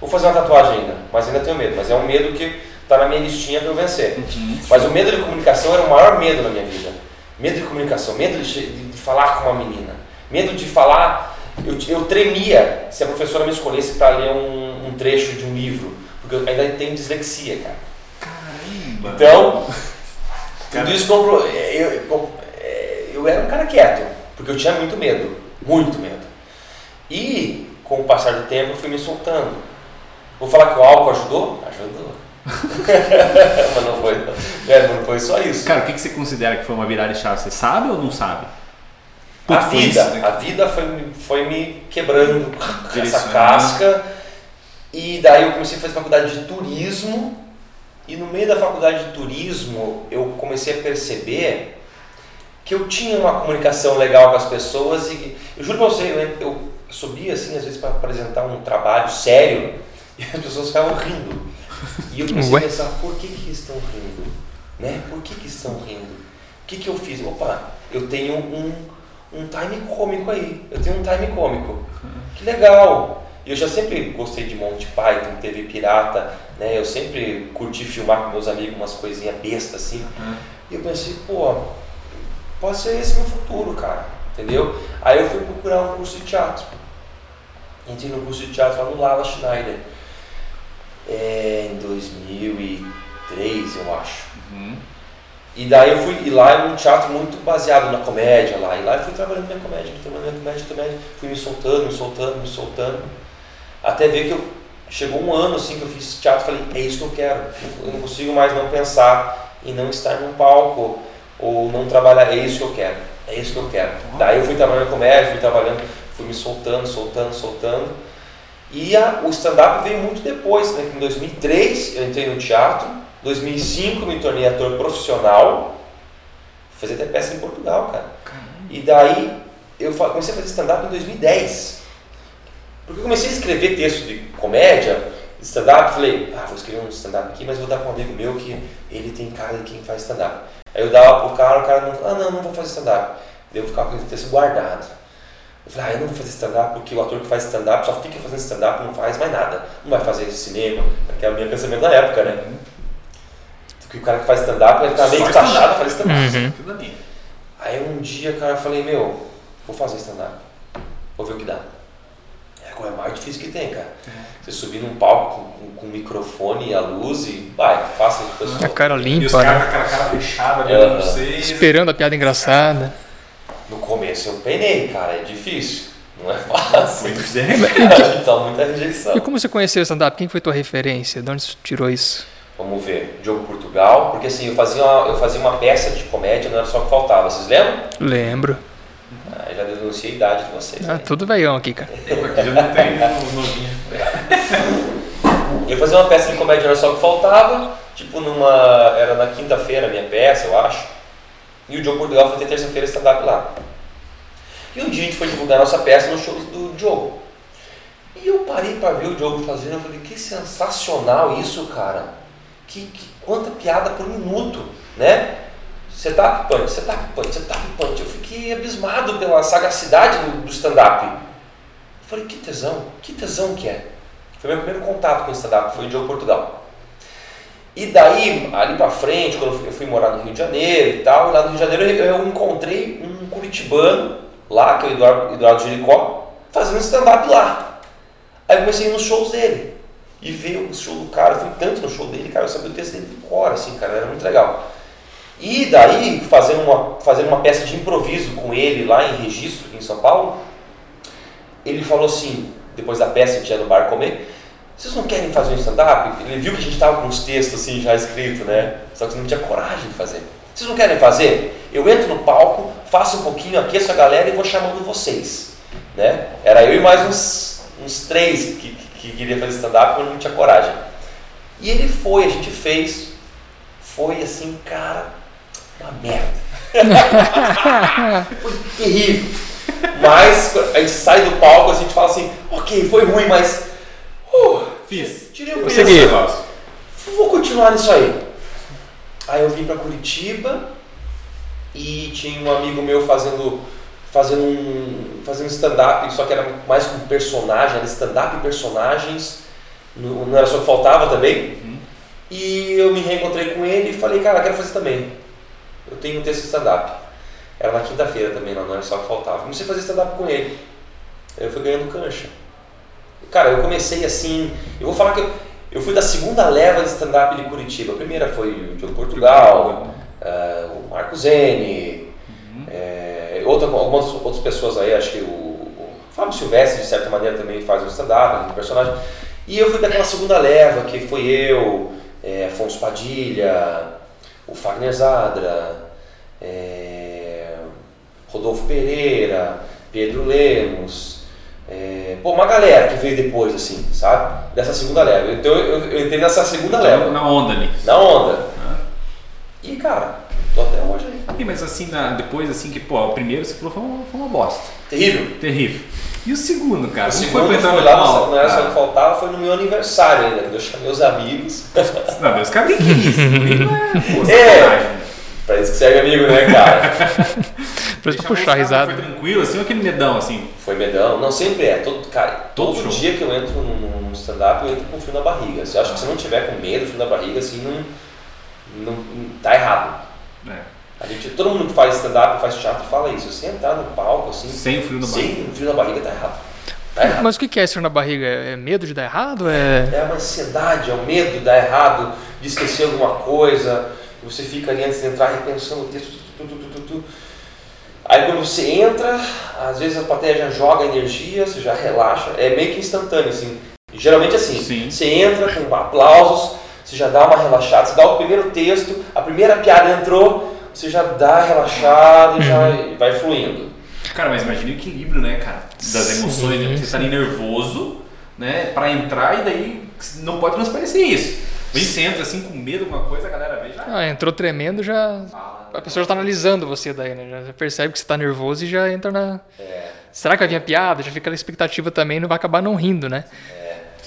Vou fazer uma tatuagem ainda, mas ainda tenho medo. Mas é um medo que tá na minha listinha para eu vencer.
Uhum.
Mas o medo de comunicação era o maior medo na minha vida. Medo de comunicação, medo de, de falar com uma menina, medo de falar. Eu, eu tremia se a professora me escolhesse para ler um, um trecho de um livro, porque eu ainda tenho dislexia, cara.
Caramba.
Então,
Cara.
tudo isso comprou. Eu, eu, eu era um cara quieto, porque eu tinha muito medo, muito medo. E com o passar do tempo eu fui me soltando. Vou falar que o álcool ajudou? Ajudou. Mas não foi, é, não foi só isso.
Cara, o que que você considera que foi uma virada de chave? Você sabe ou não sabe?
A vida,
isso, né?
a vida foi, me- foi me quebrando essa casca. E daí eu comecei a fazer faculdade de turismo. E no meio da faculdade de turismo eu comecei a perceber que eu tinha uma comunicação legal com as pessoas. E eu juro pra você, eu, eu subia assim às vezes para apresentar um trabalho sério e as pessoas ficavam rindo. E eu comecei a pensar, por que, que estão rindo? Né? Por que, que estão rindo? O que, que eu fiz? Opa, eu tenho um, um time cômico aí. Eu tenho um time cômico. Que legal! Eu já sempre gostei de Monty Python, TV Pirata, né? Eu sempre curti filmar com meus amigos umas coisinhas bestas assim.
Uhum.
E eu pensei, pô, pode ser esse meu futuro, cara. Entendeu? Aí eu fui procurar um curso de teatro. Entrei no curso de teatro lá no Lala Schneider. É, em 2003, eu acho.
Uhum.
E daí eu fui, e lá é um teatro muito baseado na comédia lá. E lá eu fui trabalhando minha comédia, trabalhando minha comédia, comédia, fui me soltando, me soltando, me soltando. Até ver que eu, chegou um ano assim que eu fiz teatro, falei, é isso que eu quero. Eu não consigo mais não pensar em não estar num palco ou não trabalhar, é isso que eu quero. É isso que eu quero. Daí eu fui trabalhando comédia, fui trabalhando, fui me soltando, soltando, soltando. E a- o stand-up veio muito depois, né? Em 2003 eu entrei no teatro, 2005 me tornei ator profissional, fazia até peça em Portugal, cara. E daí eu comecei a fazer stand-up em 2010. Porque eu comecei a escrever texto de comédia, de stand-up, falei, ah, vou escrever um stand-up aqui, mas vou dar para um amigo meu que ele tem cara de quem faz stand-up. Aí eu dava pro cara, o cara não, ah, não, não vou fazer stand-up. Daí eu ficava com aquele texto guardado. Eu falei, ah, eu não vou fazer stand-up porque o ator que faz stand-up só fica fazendo stand-up, não faz mais nada. Não vai fazer cinema, que é o meu pensamento na época, né? Porque o cara que faz stand-up, ele tá meio taxado a fazer stand-up.
Uhum.
Aí um dia, cara, eu falei, meu, vou fazer stand-up. Vou ver o que dá. É mais difícil que tem, cara. Você subir num palco com, com, com o microfone e a luz e vai, faça com o
A cara
E os
limpa,
caras
né?
com aquela cara fechada ali
É.
olhando pra vocês.
Esperando a piada engraçada.
No começo eu penei, cara, é difícil. Não é fácil.
Pois é.
então, muita rejeição.
E como você conheceu o stand-up? Quem foi tua referência? De onde você tirou isso?
Vamos ver, Diogo Portugal, porque assim, eu fazia uma, eu fazia uma peça de comédia, não era só o que faltava, vocês lembram?
Lembro.
Ah, já denunciei a idade de vocês.
Ah,
né?
tudo veião aqui, cara.
Aqui já não um novinho.
Eu fazia uma peça de comédia, era só o que faltava, tipo numa. Era na quinta-feira a minha peça, eu acho. E o Diogo Portugal foi ter terça-feira stand-up lá. E um dia a gente foi divulgar a nossa peça no show do Diogo. E eu parei para ver o Diogo fazendo, eu falei, que sensacional isso, cara. Que, que quanta piada por minuto, né? Setup punch, setup punch, setup punch. Eu fiquei abismado pela sagacidade do, do stand-up. Falei, que tesão, que tesão que é. Foi meu primeiro contato com o stand-up, foi o Diogo Portugal. E daí, ali pra frente, quando eu fui, eu fui morar no Rio de Janeiro e tal, lá no Rio de Janeiro eu, eu encontrei um curitibano lá, que é o Eduardo, Eduardo Jericó, fazendo stand-up lá. Aí eu comecei nos shows dele. E ver o show do cara, eu fui tanto no show dele, cara, eu sabia o texto dele de cor, assim, cara, era muito legal. E daí, fazendo uma, fazendo uma peça de improviso com ele lá em registro, aqui em São Paulo, ele falou assim, depois da peça, a gente ia no bar comer, vocês não querem fazer um stand-up? Ele viu que a gente tava com uns textos assim já escritos, né? Só que não tinha coragem de fazer. Vocês não querem fazer? Eu entro no palco, faço um pouquinho, aqueço a galera e vou chamando vocês. Né? Era eu e mais uns, uns três que, que, que queria fazer stand-up, mas não tinha coragem. E ele foi, a gente fez. Foi assim, cara, uma merda. foi terrível. Mas a gente sai do palco, a gente fala assim, ok, foi ruim, mas. Uh,
Fiz.
tirei o peso.
Negócio.
Vou continuar nisso aí. Aí eu vim para Curitiba e tinha um amigo meu fazendo fazendo um fazendo stand-up, só que era mais com personagem, era stand-up e personagens, não era só o que faltava também. E eu me reencontrei com ele e falei, cara, quero fazer também. Eu tenho um texto de stand-up. Era na quinta-feira também, não, era só que faltava. Comecei a fazer stand-up com ele. Eu fui ganhando cancha. Cara, eu comecei assim. Eu vou falar que eu, eu fui da segunda leva de stand-up de Curitiba. A primeira foi o Diogo Portugal, eh, o Marco Zene, eh, outra, algumas outras pessoas aí, acho que o, o Fábio Silvestre, de certa maneira, também faz um stand-up, um personagem. E eu fui daquela segunda leva, que foi eu, eh, Afonso Padilha, o Fagner Zadra, eh, Rodolfo Pereira, Pedro Lemos, é, pô, uma galera que veio depois, assim, sabe? Dessa segunda leva. Então eu, eu entrei nessa segunda
Então,
leva,
na onda ali.
na onda. E cara, tô até hoje.
E, mas assim, na- depois assim que, pô, o primeiro você falou foi uma, foi uma bosta.
Terrível.
Terrível. E o segundo, cara?
O segundo
pra
foi
no
lá, no, não era só que faltava, foi no meu aniversário ainda, que eu chamei os amigos.
Não, Deus, cara, nem que isso. Nem não é, pô,
É.
sacanagem.
pra isso que serve amigo, né, cara?
Pra
Chamou
puxar a risada.
Foi tranquilo, assim, ou aquele medão, assim?
Foi medão. Não, sempre é. Todo, cara,
Todo
todo, dia que eu entro num, stand-up, eu entro com frio na barriga. Você acha que se não tiver com medo, frio na barriga, assim, não, não, não- tá errado.
É.
A gente, todo mundo que faz stand-up, faz teatro, fala isso. Se entrar no palco, assim,
Sem o frio no barco.
sem frio na barriga, tá errado. Tá errado.
Mas o que é esse frio na barriga? É medo de dar errado? É.
É uma ansiedade, é o medo de dar errado, de esquecer alguma coisa. Você fica ali antes de entrar repensando o texto. Tu, tu, tu, tu, tu. Aí quando você entra, às vezes a plateia já joga energia, você já relaxa. É meio que instantâneo, assim. Geralmente assim,
Sim.
você entra com aplausos, você já dá uma relaxada, você dá o primeiro texto, a primeira piada entrou, você já dá relaxado e já vai fluindo.
Cara, mas imagina o equilíbrio, né, cara? Das emoções, né? Você tá ali nervoso, né, pra entrar e daí não pode transparecer isso. Vem você entra assim com medo, alguma coisa, a galera vê já.
Ah, entrou tremendo, já. A pessoa já tá analisando você daí, né? Já percebe que você tá nervoso e já entra na. Será que vai vir a piada? Já fica aquela expectativa também e não vai acabar não rindo, né?
É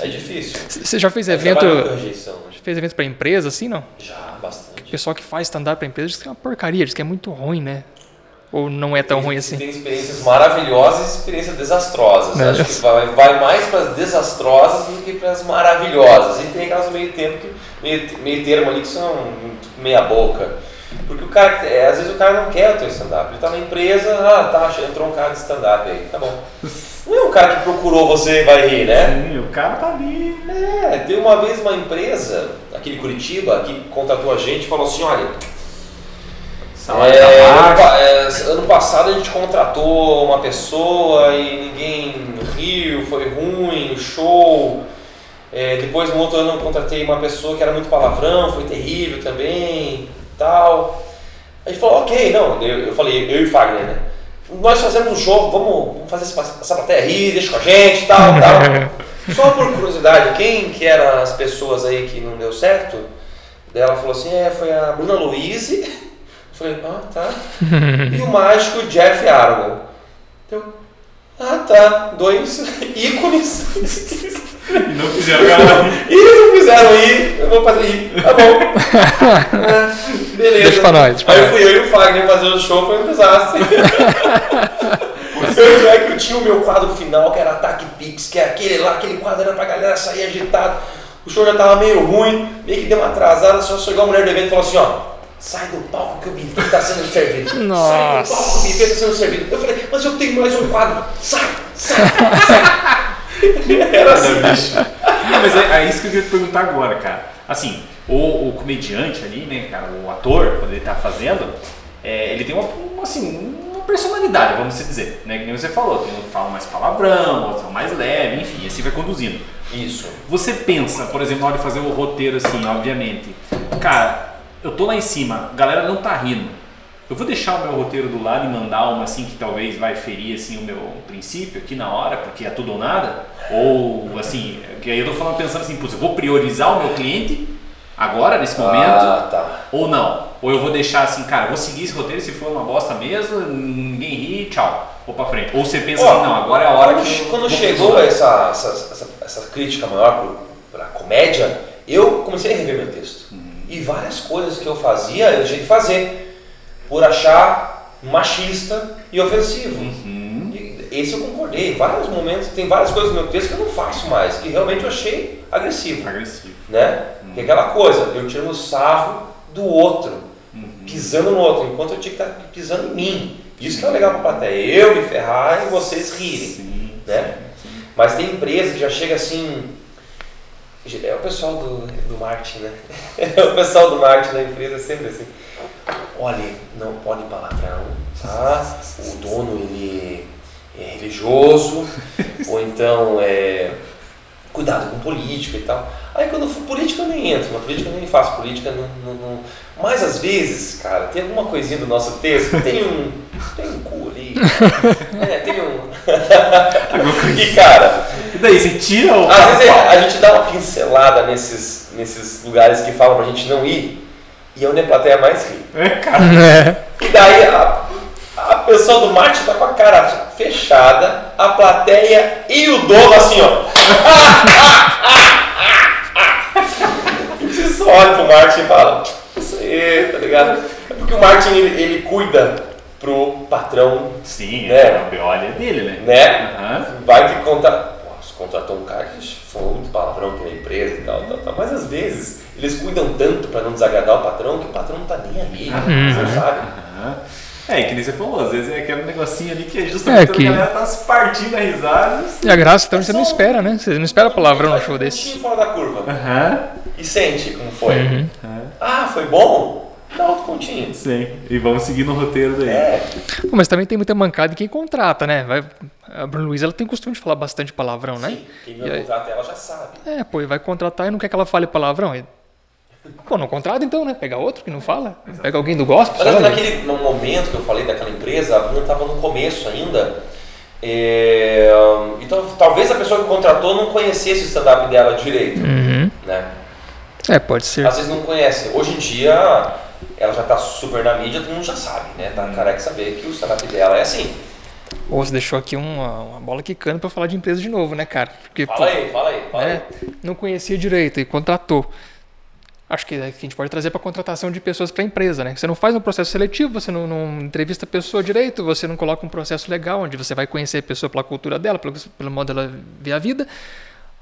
difícil.
C- Você já fez
É
evento.
rejeição, né?
Fez evento pra empresa, assim, não?
Já,
O
bastante.
pessoal que faz stand-up pra empresa diz que é uma porcaria, diz que é muito ruim, né? Ou não é tão ruim assim?
Tem experiências maravilhosas e experiências desastrosas.
É.
Acho que vai, vai mais para as desastrosas do que para as maravilhosas. E tem aquelas meio tempo, que, meio, meio termo ali que são meia boca. Porque o cara, é, às vezes o cara não quer o teu stand-up. Ele tá na empresa, ah tá, entrou um cara de stand-up aí, tá bom. não é um cara que procurou você e vai rir, né?
Sim, o cara tá ali.
É, tem uma vez uma empresa, aqui de Curitiba, que contratou a gente e falou assim, olha,
Salário
é,
tá
ano, é, ano passado a gente contratou uma pessoa e ninguém riu, foi ruim, o show. É, depois no outro ano eu contratei uma pessoa que era muito palavrão, foi terrível também, tal. A gente falou, ok, não, eu, eu falei, eu e o Fagner, né? Nós fazemos um show, vamos, vamos fazer essa, plateia rir, deixa com a gente, tal, tal. Só por curiosidade, quem que eram as pessoas aí que não deu certo? Daí ela falou assim, é, foi a Bruna Louise. Eu falei, ah, tá. e o mágico Jeff Aragon. Eu, ah, tá, dois ícones.
E não fizeram galera.
e eles não fizeram ir, eu vou fazer ir. Tá bom. É, beleza.
Deixa pra nós, deixa pra
Aí
nós.
fui eu e o Fagner fazer o show, foi um desastre. Tanto é que eu tinha o meu quadro final, que era Ataque Pix, que é aquele lá, aquele quadro era pra galera sair agitado. O show já tava meio ruim, meio que deu uma atrasada, só chegou a mulher do evento e falou assim, ó. Sai do palco que o buffet tá sendo servido. Sai do
Nossa.
palco que o buffet tá sendo servido. Eu falei, mas eu tenho mais um quadro. Sai, sai, sai. Era assim.
Não, mas é, é isso que eu queria te perguntar agora, cara. Assim, o, o comediante ali, né, cara, o ator, quando ele tá fazendo, é, ele tem uma, uma, assim, uma personalidade, vamos dizer, né? Que nem você falou, tem um que fala mais palavrão, outros são mais leve, enfim, assim vai conduzindo.
Isso.
Você pensa, por exemplo, na hora de fazer o roteiro assim, obviamente, cara, eu tô lá em cima, a galera não tá rindo. Eu vou deixar o meu roteiro do lado e mandar uma assim que talvez vai ferir assim o meu princípio aqui na hora, porque é tudo ou nada? Ou assim, que aí eu tô falando pensando assim, putz, eu vou priorizar o meu cliente agora nesse momento
Ah, tá.
ou não? Ou eu vou deixar assim, cara, vou seguir esse roteiro se for uma bosta mesmo, ninguém ri, tchau, vou pra frente. Ou você pensa
Ó,
assim, não, agora é a hora
quando,
que
quando chegou essa, essa, essa, essa crítica maior pro, pra comédia, eu comecei a rever meu texto. E várias coisas que eu fazia, eu deixei de fazer. Por achar machista e ofensivo.
Uhum.
E esse eu concordei. Em vários momentos, tem várias coisas no meu texto que eu não faço mais, que realmente eu achei agressivo.
Agressivo.
Né? Que é aquela coisa, eu tirando o sarro do outro, pisando no outro, enquanto eu tinha que estar pisando em mim. Isso que é legal pra plateia, eu me ferrar e vocês rirem
Sim,
né? Mas tem empresa que já chega assim. É o pessoal do, do marketing, né? É o pessoal do marketing da empresa sempre assim. Olha, não pode palavrão, tá? O dono ele é religioso, ou então é. Cuidado com política e tal. Aí quando eu for política eu nem entro, na política eu nem faço política. Não, não, não. Mas às vezes, cara, tem alguma coisinha do nosso texto, tem um. Tem um cu ali. É, tem um. e cara,
daí, você tira o.
às vezes a gente dá uma pincelada nesses, nesses lugares que falam pra gente não ir, e é onde a plateia mais ri.
É, cara.
É.
E daí a, a pessoa do marketing tá com a cara fechada, a plateia e o dono assim, ó. E você só olha pro marketing e fala, isso aí, tá ligado? É porque o marketing ele, ele cuida pro patrão,
Sim,
É.
é. a olha dele, né?
né?
Aham.
Vai que conta. Contratou um cara que falou muito palavrão aqui na empresa e tal, tal, tal. Mas às vezes eles cuidam tanto pra não desagradar o patrão que o patrão não tá nem aí. Você sabe?
Aham. É, e que nem você falou, às vezes é aquele negocinho ali que é justamente
É,
quando
que-
a galera tá se partindo a risada.
E a graça, então, você não espera, né? Você não espera palavrão num show
Um
desse.
pouquinho fora da curva.
Aham.
E sente como foi.
Uhum.
Ah, foi bom? Dá outro pontinho.
Sim. E vamos seguir no roteiro daí.
É,
Pô, mas também tem muita mancada em quem contrata, né? Vai, a Bruna Luiz, ela tem costume de falar bastante palavrão, né?
sim. Quem vai contratar ela já sabe.
É, pô, e vai contratar e não quer que ela fale palavrão. E- Pô, não contrata então, né? Pega outro que não fala. Pega alguém do gospel.
Mas naquele no momento que eu falei daquela empresa, a Bruna estava no começo ainda. é, então, talvez a pessoa que contratou não conhecesse o stand-up dela direito.
Uhum.
Né?
É, pode ser.
Às vezes não conhece. Hoje em dia, ela já está super na mídia, todo mundo já sabe, né? Tá careca saber que o stand-up dela é assim.
Ou você deixou aqui uma, uma bola quicando pra falar de empresa de novo, né, cara? Porque,
Fala aí, fala aí, fala
né,
aí.
não conhecia direito e contratou. Acho que, é que a gente pode trazer para contratação de pessoas para a empresa, né? Você não faz um processo seletivo, você não, não entrevista a pessoa direito, você não coloca um processo legal onde você vai conhecer a pessoa pela cultura dela, pelo, pelo modo dela ver a vida.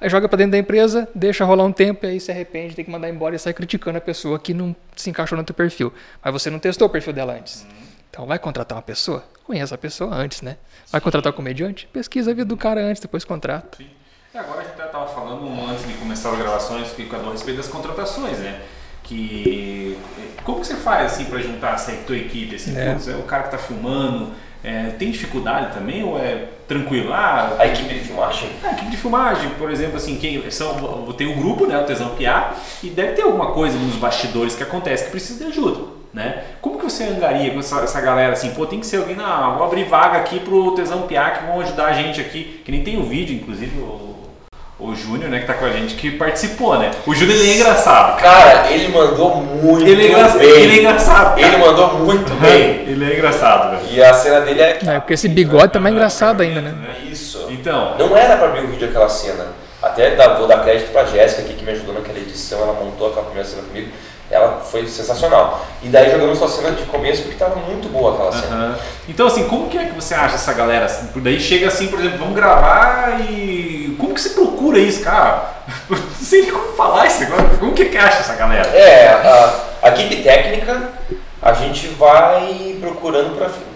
Aí joga para dentro da empresa, deixa rolar um tempo e aí se arrepende, tem que mandar embora e sai criticando a pessoa que não se encaixou no teu perfil. Mas você não testou o perfil dela antes. Então, vai contratar uma pessoa? Conheça a pessoa antes, né? Vai contratar um comediante? Pesquisa a vida do cara antes, depois contrata.
Sim. E agora a gente estava falando antes de começar as gravações que a respeito das contratações, né? Que como que você faz assim para juntar essa tua equipe? Assim,
É.
é o cara que está filmando, é, tem dificuldade também ou é tranquilo? Ah,
A equipe de filmagem?
a equipe de filmagem, por exemplo, assim, quem são, tem um grupo, né, o Tesão Piá, e deve ter alguma coisa nos bastidores que acontece que precisa de ajuda, né? Como que você angaria com essa, essa galera assim, pô, tem que ser alguém, não, vou abrir vaga aqui pro Tesão Piá que vão ajudar a gente aqui, que nem tem o vídeo, inclusive, o, o Júnior, né, que tá com a gente, que participou, né? O Júnior, ele é engraçado, cara.
Cara, ele mandou muito
Ele é engraçado,
bem.
ele é engraçado, cara.
Ele mandou muito bem.
ele é engraçado, velho.
E a cena dele é.
É, porque esse bigode tá mais engraçado ainda, né?
Isso.
Então,
Não era pra abrir o vídeo aquela cena. Até dá- vou dar crédito pra Jéssica aqui que me ajudou naquela edição, ela montou aquela primeira cena comigo. Ela foi sensacional. E daí jogamos sua cena de começo porque tava muito boa aquela cena.
Aham. Então, assim, como que é que você acha essa galera? Assim, por daí chega assim, por exemplo, vamos gravar e. Como que você procura isso, cara? Não sei nem como falar isso agora. Como que, que acha essa galera?
É, a, a equipe técnica, a gente vai procurando afin-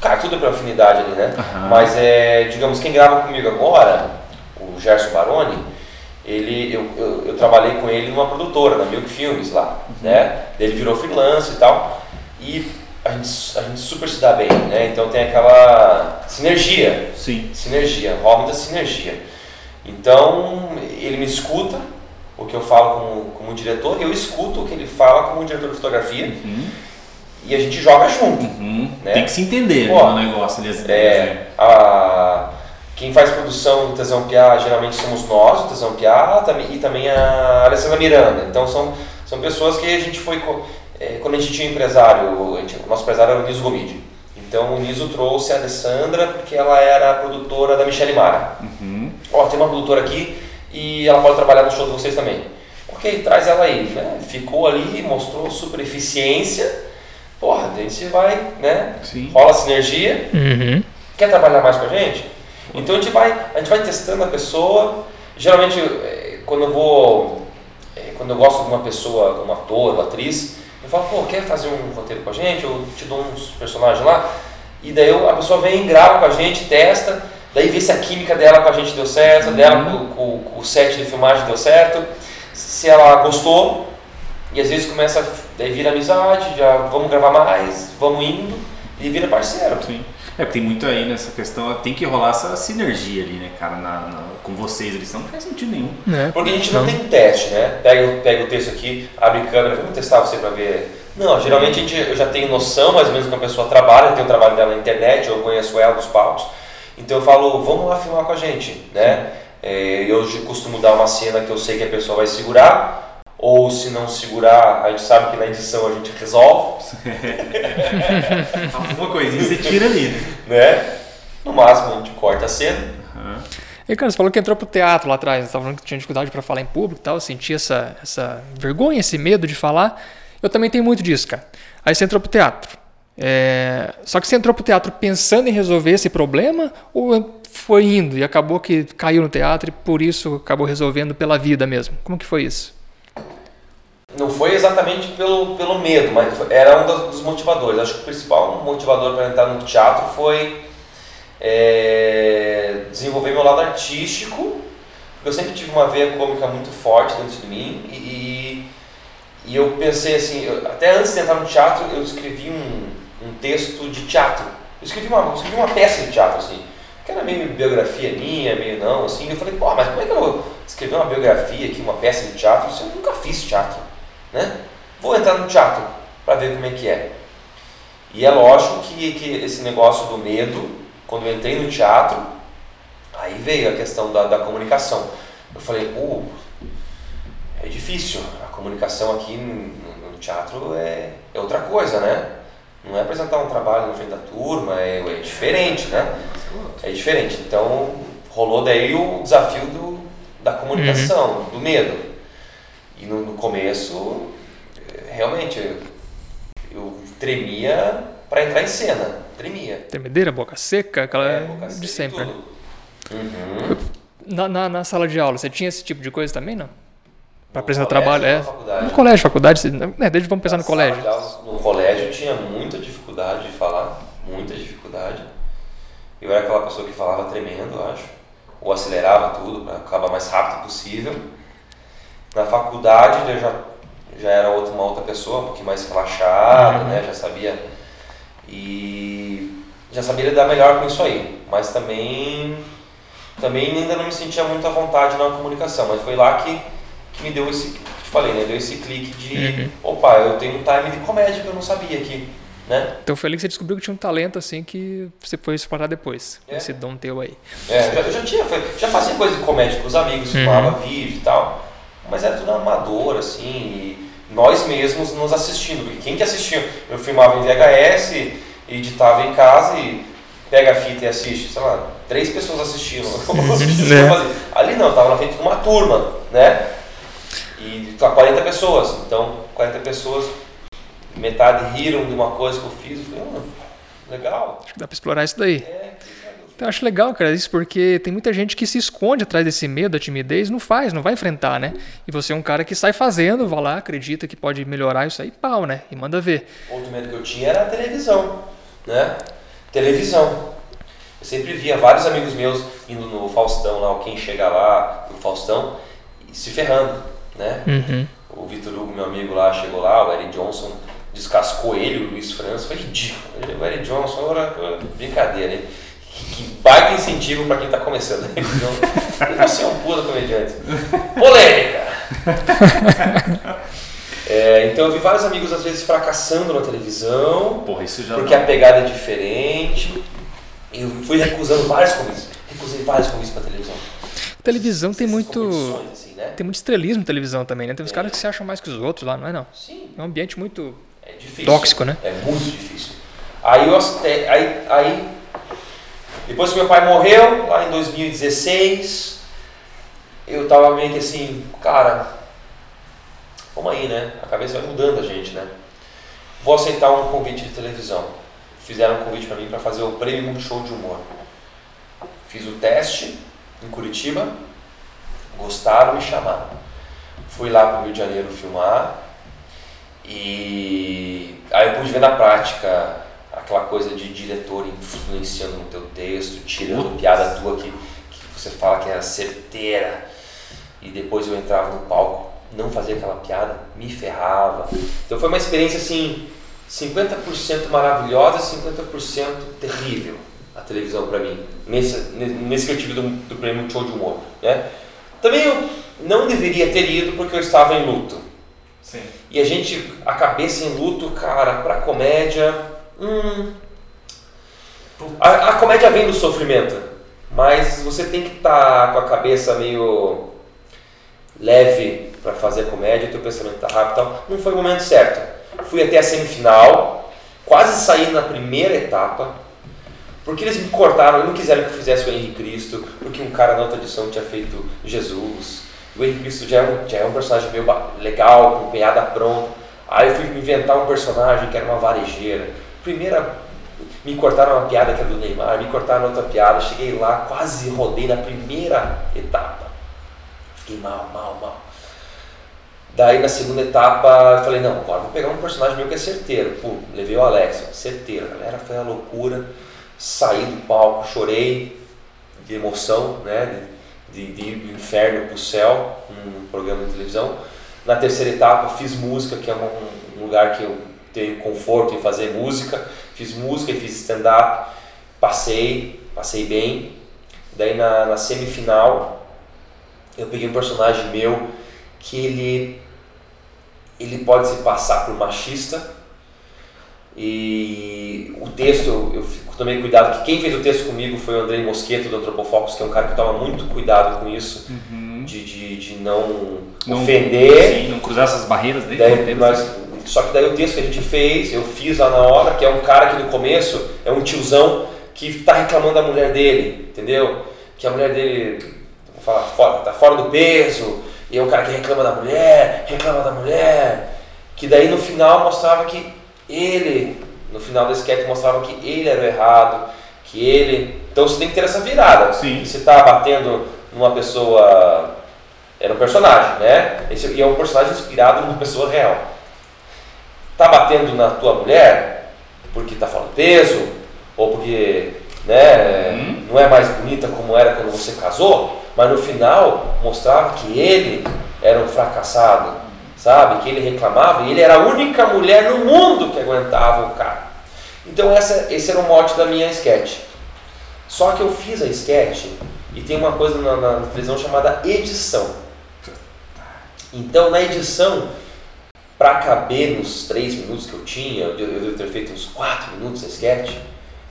Cara, tudo é pra afinidade ali, né?
Aham.
Mas é, digamos, quem grava comigo agora, o Gerson Baroni, ele, eu, eu, eu trabalhei com ele numa produtora, na Milk Filmes lá, né? Ele virou freelance e tal. E a gente, a gente super se dá bem, né? Então tem aquela sinergia,
Sim.
sinergia, rola muita sinergia. Então ele me escuta o que eu falo como, como diretor, eu escuto o que ele fala como diretor de fotografia
Uhum.
e a gente joga junto.
Uhum.
Né?
Tem que se entender
Ó,
né, o negócio ali, as ideias. né?
É, a, quem faz produção do Tesão Piá geralmente somos nós, o Tesão Piá, e também a Alessandra Miranda. Então são, são pessoas que a gente foi. é, quando a gente tinha um empresário, a gente- o nosso empresário era o Niso Gomide. Então o Niso trouxe a Alessandra porque ela era a produtora da Michelle Mara.
Uhum.
Ó, tem uma produtora aqui e ela pode trabalhar no show de vocês também. Ok, traz ela aí. Né? Ficou ali, mostrou super eficiência. Porra, daí você vai, né?
Sim.
Rola sinergia.
Uhum.
Quer trabalhar mais com a gente? Então a gente vai, a gente vai testando a pessoa. Geralmente, eh, quando eu vou, eh, quando eu gosto de uma pessoa, um ator, uma atriz, eu falo, pô, quer fazer um roteiro com a gente? Eu te dou uns personagens lá. E daí a pessoa vem, grava com a gente, testa, daí vê se a química dela com a gente deu certo, dela com, com- com o set de filmagem deu certo, se ela gostou, e às vezes começa, daí vira amizade, já vamos gravar mais, vamos indo, e vira parceiro.
Sim. É, porque tem muito aí nessa questão, tem que rolar essa sinergia ali, né, cara, na, na- com vocês ali, senão não faz sentido nenhum.
É.
Porque a gente não tem teste, né? Pega, pega o texto aqui, abre câmera, vamos testar você para ver. Não, geralmente a gente, eu já tenho noção mais ou menos como a pessoa trabalha, tem o trabalho dela na internet, eu conheço ela dos palcos. Então eu falo, vamos lá filmar com a gente, né? É, eu costumo dar uma cena que eu sei que a pessoa vai segurar, ou se não segurar, a gente sabe que na edição a gente resolve,
Alguma coisinha você tira ali, né?
né? No máximo a gente corta a cena.
Aham.
E, cara, você falou que entrou pro teatro lá atrás, você tava falando que tinha dificuldade para falar em público e tal, sentia essa, essa vergonha, esse medo de falar. Eu também tenho muito disso, cara. Aí você entrou pro teatro. É, Só que você entrou pro teatro pensando em resolver esse problema ou foi indo e acabou que caiu no teatro e por isso acabou resolvendo pela vida mesmo? Como que foi isso?
Não foi exatamente pelo, pelo medo, mas era um dos, motivadores. Acho que o principal motivador para entrar no teatro foi é, desenvolver meu lado artístico, porque eu sempre tive uma veia cômica muito forte dentro de mim e, e, e eu pensei assim, eu- até antes de entrar no teatro eu escrevi um, um texto de teatro. Eu escrevi uma, eu escrevi uma peça de teatro, assim, que era meio biografia minha, meio não, assim. Eu falei, pô, mas como é que eu vou escrever uma biografia aqui, uma peça de teatro, se eu nunca fiz teatro, né? Vou entrar no teatro para ver como é que é. E é lógico que, que esse negócio do medo, quando eu entrei no teatro, aí veio a questão da, da comunicação. Eu falei, uh, é difícil. A comunicação aqui no, no teatro é, é outra coisa, né? Não é apresentar um trabalho na frente da turma, é, é diferente, né? É diferente. Então rolou daí o desafio do, da comunicação, do medo. E no, no começo, eh, realmente, eu, eu tremia para entrar em cena. Tremia.
Tremedeira, boca seca, aquela
É, boca seca
de sempre. né?
Uhum.
Na, na, na sala de aula, você tinha esse tipo de coisa também, não? Para
No
apresentar
colégio
trabalho, é. No colégio, faculdade, né, desde vamos pensar no
Na
colégio.
sala de aulas, No colégio eu tinha muita dificuldade. dificuldade de falar, muita dificuldade. Eu era aquela pessoa que falava tremendo, eu acho, ou acelerava tudo para acabar mais rápido possível. Na faculdade eu já, já era outra, uma outra pessoa, um pouquinho mais relaxada, né? Já sabia e já sabia lidar melhor com isso aí, mas também também ainda não me sentia muito à vontade na comunicação, mas foi lá que, que me deu esse, te falei, né, deu esse clique de, uhum. opa, eu tenho um time de comédia que eu não sabia aqui, né?
Então foi ali que você descobriu que tinha um talento assim que você foi explorar depois, é. esse dom teu aí.
É, eu já, tinha, já fazia coisa de comédia com os amigos, uhum. filmava vídeo e tal, mas era tudo amador, assim, e nós mesmos nos assistindo, porque quem que assistia? Eu filmava em VHS, editava em casa e pega a fita e assiste, sei lá, três pessoas assistindo. é. Ali não, tava na frente de uma turma, né? E tá 40 pessoas. Então, 40 pessoas, metade riram de uma coisa que eu fiz. Eu falei, hum, legal.
Acho que dá pra explorar isso daí. É, então, eu acho legal, cara, isso porque tem muita gente que se esconde atrás desse medo, da timidez, não faz, não vai enfrentar, né? E você é um cara que sai fazendo, vai lá, acredita que pode melhorar isso aí, pau, né? E manda ver.
Outro medo que eu tinha era a televisão, né? Televisão. Eu sempre via vários amigos meus indo no Faustão lá, quem chega lá no Faustão, e se ferrando, né?
Uhum.
O Vitor Hugo, meu amigo lá, chegou lá, o Eric Johnson descascou ele, o Luiz França, foi ridículo. O Eric Johnson era brincadeira, hein? Que baita incentivo para quem está começando. Né? Então, você é um puta comediante. Polêmica! É, então eu vi vários amigos às vezes fracassando na televisão,
Porra, isso já
porque não. a pegada é diferente. Eu fui recusando vários convites, recusei vários convites para televisão.
Televisão tem muito. Assim, né? Tem muito estrelismo televisão também, né? Tem uns é. caras que se acham mais que os outros lá, não é não?
Sim.
É um ambiente muito
é difícil,
tóxico, né?
É muito difícil. Aí, eu, aí, aí depois que meu pai morreu, lá em 2016, eu tava meio que assim, cara, vamos aí, né? A cabeça vai mudando a gente, né? Vou aceitar um convite de televisão. Fizeram um convite para mim para fazer o Prêmio Show de Humor. Fiz o teste em Curitiba, gostaram e me chamaram. Fui lá para o Rio de Janeiro filmar e aí eu pude ver na prática aquela coisa de diretor influenciando no teu texto, tirando piada tua que, que você fala que era certeira e depois eu entrava no palco não fazia aquela piada, me ferrava. Então foi uma experiência assim, 50% maravilhosa, 50% terrível a televisão para mim, nesse, nesse que eu tive do, do prêmio Show de Humor. Né? Também eu não deveria ter ido porque eu estava em luto.
Sim.
E a gente, a cabeça em luto, cara, pra comédia. Hum, a, a comédia vem do sofrimento, mas você tem que estar tá com a cabeça meio leve para fazer comédia, teu pensamento está rápido e tal. Não foi o momento certo. Fui até a semifinal, quase saí na primeira etapa, porque eles me cortaram, não quiseram que eu fizesse o Henrique Cristo, porque um cara na outra edição tinha feito Jesus. O Henrique Cristo já é um, já é um personagem meio legal, com piada pronta. Aí eu fui inventar um personagem que era uma varejeira. Primeira, me cortaram uma piada que era do Neymar, me cortaram outra piada. Cheguei lá, quase rodei na primeira etapa. Fiquei mal, mal, mal. Daí na segunda etapa eu falei, não, agora vou pegar um personagem meu que é certeiro. Pum, levei o Alex, certeiro. A galera foi a loucura, saí do palco, chorei de emoção, né? De, de, do inferno para o céu, num programa de televisão. Na terceira etapa fiz música, que é um, um lugar que eu tenho conforto em fazer música. Fiz música e fiz stand-up. Passei, passei bem. Daí na, na semifinal eu peguei um personagem meu que ele, ele pode se passar por machista. E o texto, eu, eu tomei cuidado que quem fez o texto comigo foi o Andrei Mosqueto do Antropofocus, que é um cara que toma muito cuidado com isso, uhum. de, de, de não, não, ofender.
Sim, não cruzar essas barreiras
dele. Daí, só que daí o texto que a gente fez, eu fiz lá na hora, que é um cara que no começo é um tiozão que está reclamando da mulher dele, entendeu? Que a mulher dele, vou falar, fora, tá fora do peso, e é um cara que reclama da mulher, reclama da mulher. Que daí no final mostrava que ele, no final da sketch mostrava que ele era o errado, que ele. Então você tem que ter essa virada.
Sim.
Você está batendo numa pessoa. Era um personagem, né? Esse, e é um personagem inspirado numa pessoa real. Tá batendo na tua mulher, porque tá falando peso, ou porque né,
Uhum.
não é mais bonita como era quando você casou, mas no final mostrava que ele era um fracassado, sabe? Que ele reclamava e ele era a única mulher no mundo que aguentava o cara. Então essa, esse era o mote da minha sketch. Só que eu fiz a sketch e tem uma coisa na, na televisão chamada edição. Então na edição, para caber nos três minutos que eu tinha, eu, eu devo ter feito uns quatro minutos a sketch,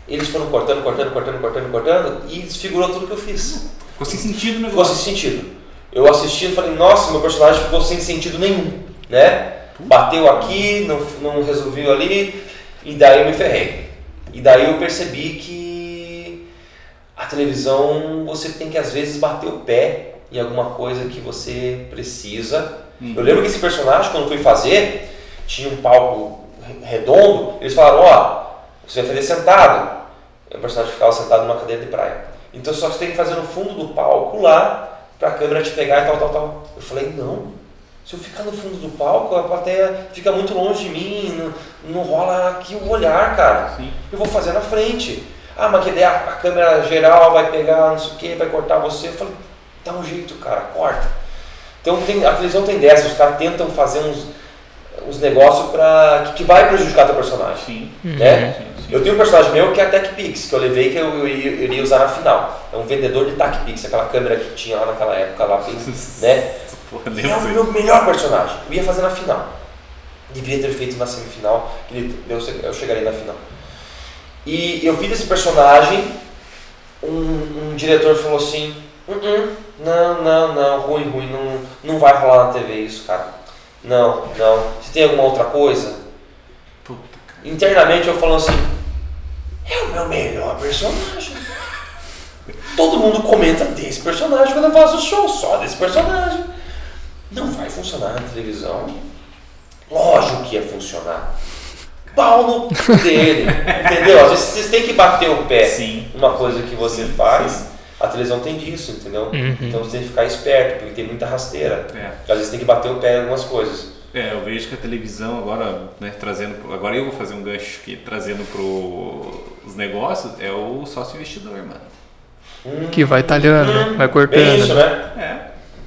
eles foram cortando, cortando, cortando, cortando, cortando e desfigurou tudo que eu fiz.
Ficou sem sentido o
Ficou
negócio.
sem sentido. Eu assisti e falei, nossa, meu personagem ficou sem sentido nenhum, né? Bateu aqui, não, não resolveu ali, e daí eu me ferrei. E daí eu percebi que a televisão você tem que às vezes bater o pé em alguma coisa que você precisa. Eu lembro que esse personagem, quando fui fazer, tinha um palco re- redondo, eles falaram, ó, você vai fazer sentado. O personagem ficava sentado numa cadeira de praia. Então só você tem que fazer no fundo do palco lá, pra câmera te pegar e tal, tal, tal. Eu falei, não. Se eu ficar no fundo do palco, a plateia fica muito longe de mim, não, não rola aqui o olhar, cara.
Sim.
Eu vou fazer na frente. Ah, mas que daí a, a câmera geral vai pegar, não sei o que, vai cortar você. Eu falei, dá um jeito, cara, corta. Então tem, a televisão tem dessa, os caras tentam fazer uns, uns negócios pra, que, que vai prejudicar teu personagem.
Sim.
Né?
Sim, sim.
Eu tenho um personagem meu que é a TechPix, que eu levei que eu, eu iria eu iria usar na final. É um vendedor de TechPix, aquela câmera que tinha lá naquela época, lá, né?
Porra,
E é o meu melhor personagem. Eu ia fazer na final. Devia ter feito na semifinal, que eu, eu chegaria na final. E eu fiz esse personagem, um, um diretor falou assim, "Uh-uh, não, não, não, ruim, ruim, não, não vai rolar na TV isso, cara. Não, não. Você tem alguma outra coisa?
Puta, cara.
Internamente eu falando assim, é o meu melhor personagem. Todo mundo comenta desse personagem quando eu faço show, só desse personagem. Não vai funcionar na televisão. Lógico que ia funcionar. Pau no dele. entendeu? Às vezes vocês têm que bater o pé
Sim.
numa coisa que você
Sim,
faz.
sim.
A televisão tem disso, entendeu?
Uhum.
Então você tem que ficar esperto, porque tem muita rasteira.
É.
Às vezes tem que bater o pé em algumas coisas.
É, eu vejo que a televisão agora, né, trazendo, pro- agora eu vou fazer um gancho aqui, trazendo para os negócios, é o sócio investidor, mano.
Que vai talhando, né? Vai cortando.
isso, né?
É.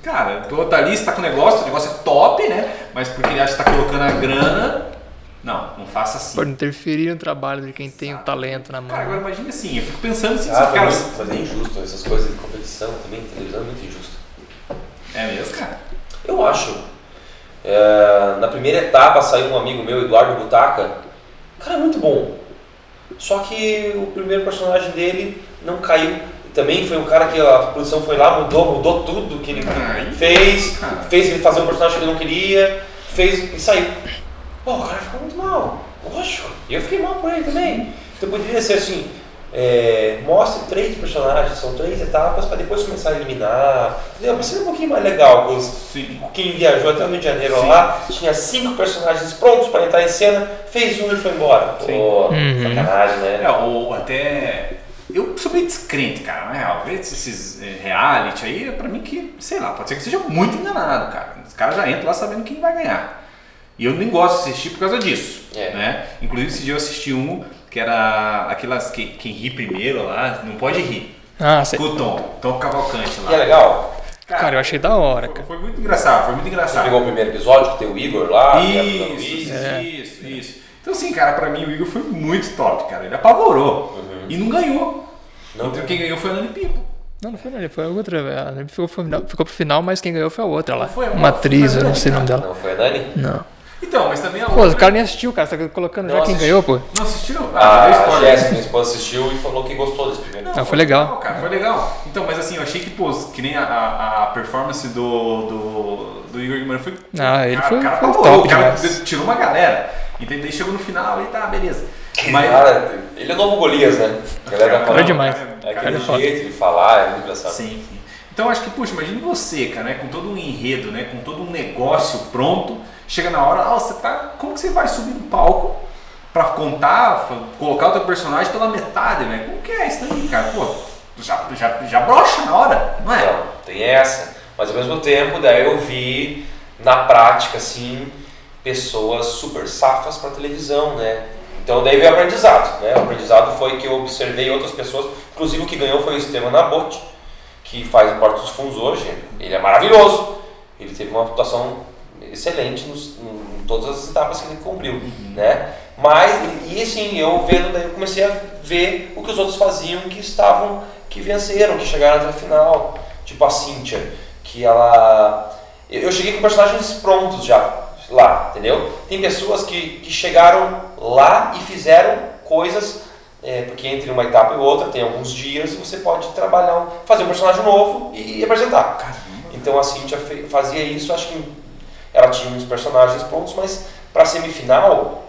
Cara, tu tá ali, você tá com o negócio, o negócio é top, né? Mas porque ele acha que tá colocando a grana. Não, não faça assim.
Pode interferir no trabalho de quem tem o talento na mão.
Cara, agora imagine assim, eu fico pensando assim,
Ah,
cara,
mas, mas é injusto, essas coisas de competição também, televisão é muito injusto.
é mesmo, cara?
Eu acho. É, na primeira etapa saiu um amigo meu, Eduardo Butaca. O cara é muito bom. Só que o primeiro personagem dele não caiu. Também foi um cara que a produção foi lá, mudou, mudou tudo que ele
Ai,
fez,
cara.
fez ele fazer um personagem que ele não queria, fez e saiu. Pô, o cara ficou muito mal. Lógico. Eu fiquei mal por ele também. Então poderia ser assim, é, mostre três personagens, são três etapas para depois começar a eliminar. Entendeu? Pra ser um pouquinho mais legal.
Sim.
Quem viajou até o Rio de Janeiro
Sim.
lá, tinha cinco personagens prontos para entrar em cena, fez um e foi embora. Pô,
Uhum.
sacanagem, né?
É, ou até. Eu sou meio descrente, cara, na real. Ver esses eh, reality aí, é pra mim que, sei lá, pode ser que seja muito enganado, cara. Os caras já entram lá sabendo quem vai ganhar. E eu nem gosto de assistir por causa disso.
É.
Né? Inclusive, esse dia eu assisti um que era aquelas que quem ri primeiro lá, não pode rir.
Ah, sei.
Com o Tom, Tom Cavalcante
E é
lá.
legal.
Cara, eu achei da hora,
foi,
cara.
foi muito engraçado, foi muito
Você
engraçado.
pegou o primeiro episódio que tem o Igor lá? que Luiz.
Isso,
É.
isso, isso. Então, assim, cara, pra mim o Igor foi muito top, cara. Ele apavorou.
Uhum.
E não ganhou.
Não
então, quem ganhou foi a Nani Pipo.
Não, não foi ele, foi a outra. A Nani ficou, ficou pro final, mas quem ganhou foi a outra lá.
Foi a-
Uma
foi
atriz, eu não
Nani,
sei o nome
cara.
dela.
Não foi a Nani?
Não.
Então, mas também a
Pô,
outra-
o cara nem assistiu, cara. Você tá colocando já
Não
quem
assisti.
ganhou, pô.
Não assistiu?
Ah,
já deu
a
spoiler.
Jéssica, minha esposa, assistiu e falou que gostou desse primeiro.
Não, foi legal.
cara, foi legal. Então, mas assim, eu achei que, pô, que nem a, a, a performance do, do, do Igor Guimarães foi.
Ah, ele
cara,
foi-
o cara
foi
apavorou,
top
o cara
demais.
tirou uma galera. Entendeu? Daí chegou no final e tá, beleza.
Mas, cara, ele é novo Golias, né? A galera
Cara,
fala,
Foi demais.
É
Cara,
aquele
é foda.
jeito de falar, é muito engraçado.
Sim, sim. Então acho que, puxa, imagine você, cara, né, com todo um enredo, né, com todo um negócio pronto, chega na hora, ah, você tá, como que você vai subir no palco pra contar, colocar o teu personagem pela metade, né? Como que é isso aí, cara? Pô, já, já, já brocha na hora, não é?
Não, tem essa. Mas ao mesmo tempo, daí eu vi na prática, assim, pessoas super safas pra televisão, né? Então daí veio o aprendizado, né? O aprendizado foi que eu observei outras pessoas, inclusive o que ganhou foi o Estevam Nabote, que faz o Porto dos Fundos hoje. Ele é maravilhoso. Ele teve uma atuação excelente nos, em todas as etapas que ele cumpriu, uhum. né? Mas, e assim, eu vendo, daí eu comecei a ver o que os outros faziam que estavam, que venceram, que chegaram até a final. Tipo a Cynthia, que ela... Eu cheguei com personagens prontos já, lá, entendeu? Tem pessoas que, que chegaram lá e fizeram coisas, é, porque entre uma etapa e outra tem alguns dias e você pode trabalhar, fazer um personagem novo e, e apresentar. Caramba. Então a Cintia fazia isso, acho que ela tinha uns personagens prontos, mas para semifinal,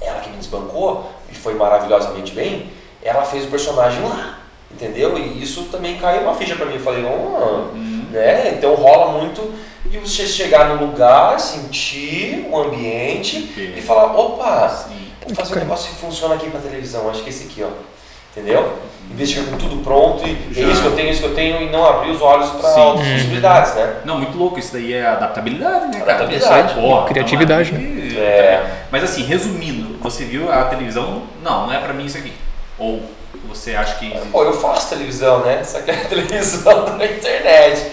ela que me desbancou e foi maravilhosamente bem, ela fez o personagem lá, entendeu? E isso também caiu uma ficha para mim. Eu falei, oh, uhum. né? Então rola muito de você chegar no lugar, sentir o ambiente e falar, opa, Sim. vou fazer um negócio que funciona aqui para televisão, acho que esse aqui, ó. Entendeu? De chegar com tudo pronto e é isso que eu tenho, isso que eu tenho e não abrir os olhos para outras uhum. possibilidades, né?
Não, muito louco, isso daí é adaptabilidade, né,
cara? Adaptabilidade.
Porra, Criatividade, né?
É. Mas assim, resumindo, você viu a televisão, não, não é para mim isso aqui. Ou você acha que.
Pô, eu faço televisão, né? Só que é televisão da internet.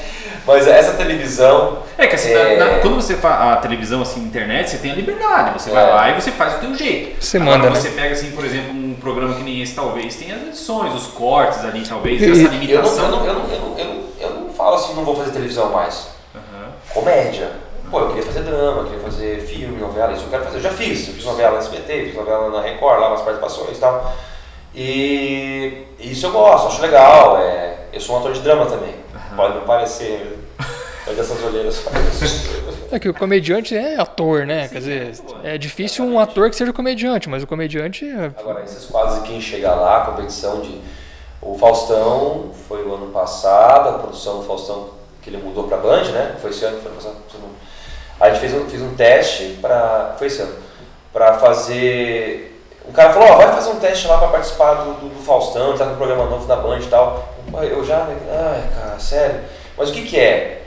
Mas essa televisão.
É que assim, é... Na, na, quando você faz a televisão assim, internet, você tem a liberdade. Você é. vai lá e você faz o teu jeito.
Você Agora, manda.
Você
né?
pega assim, por exemplo, um programa que nem esse, talvez, tem as edições, os cortes ali, talvez, e, essa limitação.
Eu não, eu, não, eu, não, eu, não, eu não falo assim, não vou fazer televisão mais. Uhum. Comédia. Pô, eu queria fazer drama, eu queria fazer filme, novela, isso eu quero fazer. Eu já fiz. Eu fiz novela na SBT, fiz novela na Record, lá nas participações e tal. E isso eu gosto, acho legal. É, eu sou um ator de drama também. Uhum. Pode me parecer mas essas olheiras
É que o comediante é ator, né? Sim, Quer dizer, é difícil um ator que seja comediante, mas o comediante. É...
Agora, esses quadros quem chega lá, a competição de. O Faustão foi o ano passado, a produção do Faustão que ele mudou para Band, né? Foi esse ano, foi ano passado. A gente fez um, fez um teste para. Foi esse ano. Para fazer. O cara falou: Ó, vai fazer um teste lá para participar do, do, do Faustão, tá no programa novo da Band e tal. Eu já. Ai, cara, sério. Mas o que que é?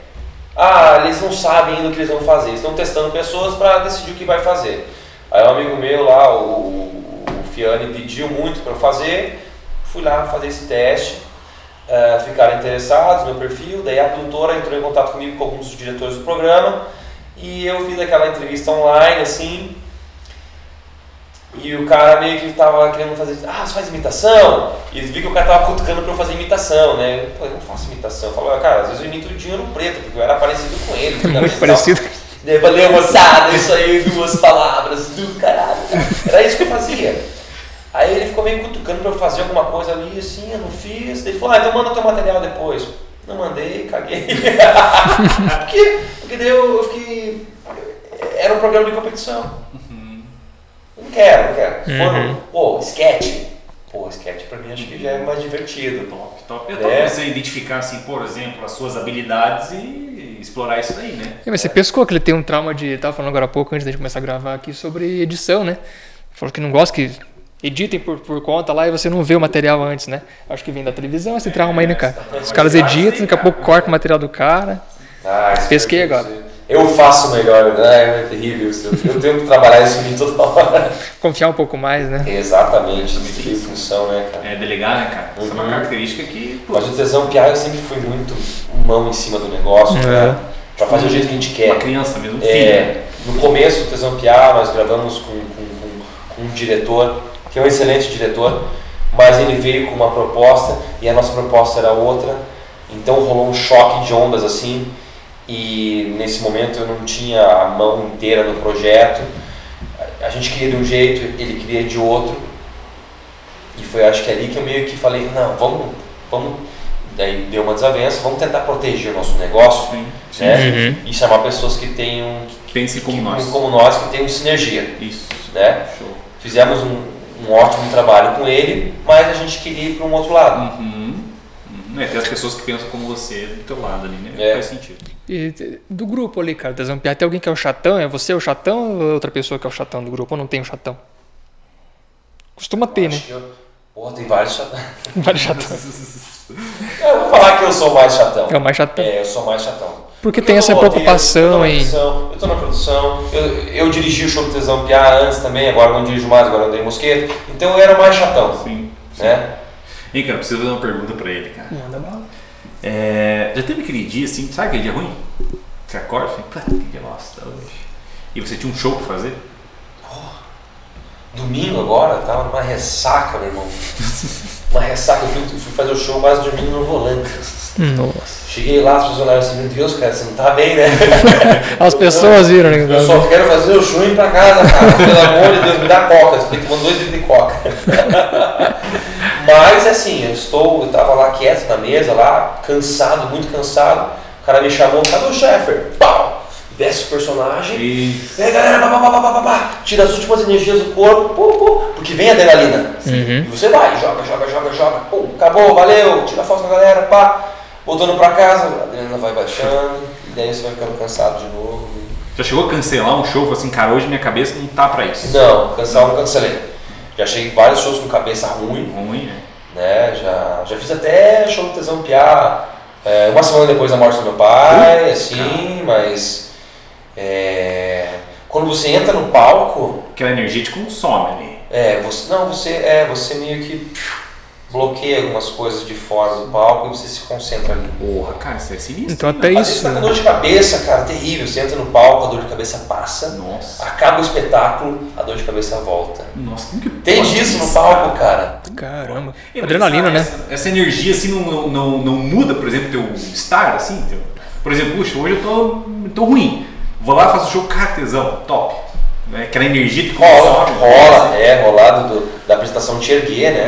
Ah, eles não sabem ainda o que eles vão fazer, estão testando pessoas para decidir o que vai fazer. Aí um amigo meu lá, o, o Fiani, pediu muito para fazer, fui lá fazer esse teste, uh, ficaram interessados no meu perfil, daí a produtora entrou em contato comigo com alguns diretores do programa. E eu fiz aquela entrevista online assim, e o cara meio que tava querendo fazer, ah, você faz imitação? E vi que o cara tava cutucando pra eu fazer imitação, né? Eu falei, não faço imitação. Eu falei, cara, às vezes eu imito o Dinheiro Preto, porque eu era parecido com ele.
Muito parecido.
Daí eu falei, moçada, isso aí, duas palavras, do caralho. Era isso que eu fazia. Aí ele ficou meio cutucando pra eu fazer alguma coisa ali, assim, eu não fiz. Daí ele falou, ah, então manda teu material depois. Não mandei, caguei. porque, porque daí eu, eu fiquei... Era um programa de competição. Não quero, não quero. Uhum. pô, sketch. Pô, sketch pra mim acho que já é mais divertido.
Top, top. É top é. você identificar, assim, por exemplo, as suas habilidades e explorar isso daí, né?
É, mas você pescou que ele tem um trauma de. Tava falando agora há pouco, antes da gente começar a gravar aqui, sobre edição, né? Falou que não gosta que editem por, por conta lá e você não vê o material antes, né? Acho que vem da televisão esse trauma aí, né, cara? Os caras editam, daqui a pouco corta o material do cara. Ah, Pesquei agora
eu faço melhor, né? É terrível. Eu tenho que trabalhar isso em mim toda hora.
Confiar um pouco mais, né?
Exatamente, isso tem função, né, cara?
É delegar, né, cara? Uhum. Isso é uma uhum. característica que.
Pô, Mas o tesão PA eu sempre fui muito mão em cima do negócio, é. né? Pra fazer do jeito que a gente quer.
Uma criança mesmo, um
é, filho. No começo do Tesão PA, nós gravamos com, com, com, com um diretor, que é um excelente diretor, mas ele veio com uma proposta e a nossa proposta era outra. Então rolou um choque de ondas assim e nesse momento eu não tinha a mão inteira no projeto. A gente queria de um jeito, ele queria de outro. E foi acho que ali que eu meio que falei, não, vamos, vamos. Daí deu uma desavença, vamos tentar proteger o nosso negócio sim, sim. Né? Uhum. e chamar pessoas que tenham.
Que pensem como que, nós.
Como nós, que tenham sinergia.
Isso.
Né? Show. Fizemos um, um ótimo trabalho com ele, mas a gente queria ir para um outro lado.
Uhum. Uhum. É, ter as pessoas que pensam como você do teu lado ali, né? É. Faz sentido.
E do grupo ali, cara, Tesão Tem alguém que é o chatão? É você o chatão ou é outra pessoa que é o chatão do grupo? Ou não tem o chatão? Costuma ter, né?
Eu... Porra, tem vários chatões.
vários chatões.
é, vou falar que eu sou mais chatão.
É o mais chatão.
É, eu sou mais chatão.
Porque
eu
tem essa
roteiro,
preocupação
eu tô na
em.
produção, Eu tô na produção, eu, eu dirigi o show do Tesão Piá antes também, agora não dirijo mais, agora eu dei mosqueta. Então eu era mais chatão,
Sim.
né?
Hein, cara, preciso fazer uma pergunta pra ele, cara.
Manda bala.
É, já teve aquele dia assim, sabe aquele dia ruim? Você acorda e fala, puta que dia bosta hoje. E você tinha um show pra fazer?
Domingo agora, tava numa ressaca, meu irmão. Uma ressaca, eu fui, fui fazer o show quase dormindo no volante.
Nossa.
Cheguei lá, as pessoas olharam assim, meu Deus, cara, você não tá bem, né?
As pessoas viram, né?
Eu só quero fazer o show e ir pra casa, cara. Pelo amor de Deus, me dá coca. Você tem que tomar dois litros de coca. Mas assim, eu estou, eu tava lá quieto na mesa, lá, cansado, muito cansado. O cara me chamou, cadê o Sheffer? Pau! Desce o personagem.
E.
E aí, galera, pá, pá, pá, pá, pá, pá, tira as últimas energias do corpo, pô, pô, porque vem a adrenalina.
Uhum.
E você vai, joga, joga, joga, joga, pum, acabou, valeu, tira a foto com a galera, pá, voltando pra casa, a adrenalina vai baixando, e daí você vai ficando cansado de novo.
Já chegou a cancelar um show? Falou assim, cara, hoje minha cabeça não tá pra isso.
Não, cansar eu não cancelei. Já em vários shows com cabeça ruim,
Ruim, né?
né? Já, já fiz até show do Tesão Piá, é, uma semana depois da morte do meu pai,
Putz,
assim, mas é, quando você entra no palco,
Aquela energia te consome ali.
É, você, não, você é, você meio que bloqueia algumas coisas de fora do palco e você se concentra ali.
Porra, cara, isso é sinistro.
Então até
Às vezes
isso.
você tá com
né?
dor de cabeça, cara, terrível. Você entra no palco, a dor de cabeça passa,
Nossa.
acaba o espetáculo, a dor de cabeça volta.
Nossa, como que
Tem disso no palco, cara.
Caramba.
Mas
Adrenalina,
essa,
né?
Essa, essa energia assim não, não, não, não muda, por exemplo, teu estar assim? Teu... Por exemplo, puxa, hoje eu tô, tô ruim. Vou lá, faço o show, cara, tesão, top. Né? Aquela energia que
Rola,
consome.
rola, é, rolado do- da apresentação te erguer, né?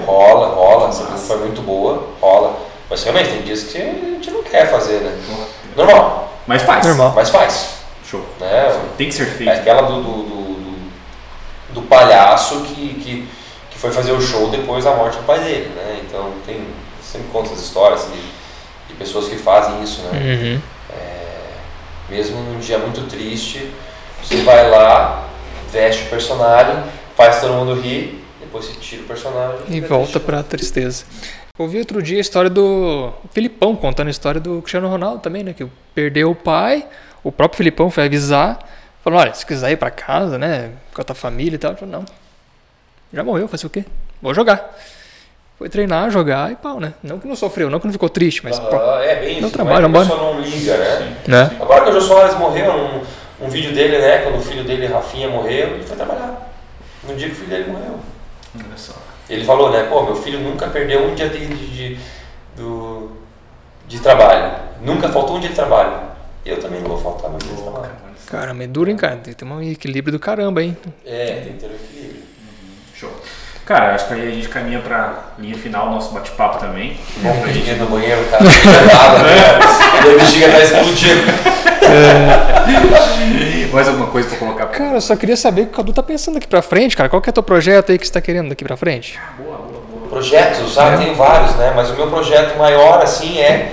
É,
Rola, rola, essa foi muito boa, rola. Mas realmente tem dias que a gente não quer fazer, né? Normal,
Mas faz.
Normal.
mas faz.
Show.
Né?
Tem que ser feito.
É aquela do, do, do, do- do palhaço que, que, que foi fazer o show depois da morte do pai dele, né? Então tem, sempre conta essas histórias de, de pessoas que fazem isso, né?
Uhum.
Mesmo num dia muito triste, você vai lá, veste o personagem, faz todo mundo rir, depois você tira o personagem
E volta
triste.
pra tristeza. Ouvi outro dia a história do Filipão, contando a história do Cristiano Ronaldo também, né? Que perdeu o pai, o próprio Filipão foi avisar, falou, olha, se quiser ir pra casa, né? Com a tua família e tal, ele falou, não. Já morreu, fazer o quê? Vou jogar. Foi treinar, jogar e pau, né? Não que não sofreu, não que não ficou triste, mas pô,
Ah, é bem isso,
Não
não
trabalha,
a pessoa não liga, né?
né?
Agora que o Jô Soares morreu, um, um vídeo dele, né? Quando o filho dele, Rafinha, morreu, ele foi trabalhar. No dia que o filho dele morreu.
Olha só.
Ele falou, né? Pô, meu filho nunca perdeu um dia de, de, de, do, de trabalho. Nunca faltou um dia de trabalho. Eu também não vou faltar meu dia de trabalho.
Caramba, é duro, hein, cara? Tem que ter um equilíbrio do caramba, hein?
É, tem que ter um equilíbrio.
Show. Cara, acho que aí a gente caminha pra linha final do nosso bate-papo também.
Bom, pra gente ir no banheiro, cara, não tem nada, né? Minha bexiga tá explodindo.
Mais alguma coisa pra colocar? pra-
Cara, eu só queria saber o que o Cadu tá pensando aqui pra frente, cara. Qual que é teu projeto aí que você tá querendo daqui pra frente?
Boa, boa, boa.
Projetos, ah, tem vários, né? Mas o meu projeto maior, assim, é,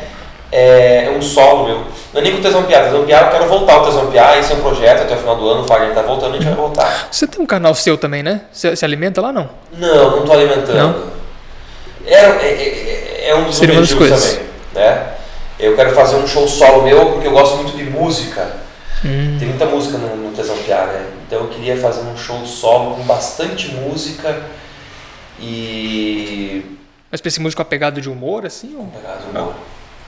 é um solo meu. Não é nem com o Tesão Piá. Tesão Piá, eu quero voltar ao Tesão Piá. Esse é um projeto até o final do ano. O Fagner tá voltando, a gente vai voltar.
Você tem um canal seu também, né? Você se alimenta lá, não?
Não, não tô alimentando. É, é, é- é um dos
Seria
objetivos
coisas.
também, né? Eu quero fazer um show solo meu porque eu gosto muito de música.
Hum.
Tem muita música no, no Tesão Piá, né? Então eu queria fazer um show solo com bastante música e...
Mas pra esse músico apegado de humor, assim? Ou...
Pegar um humor.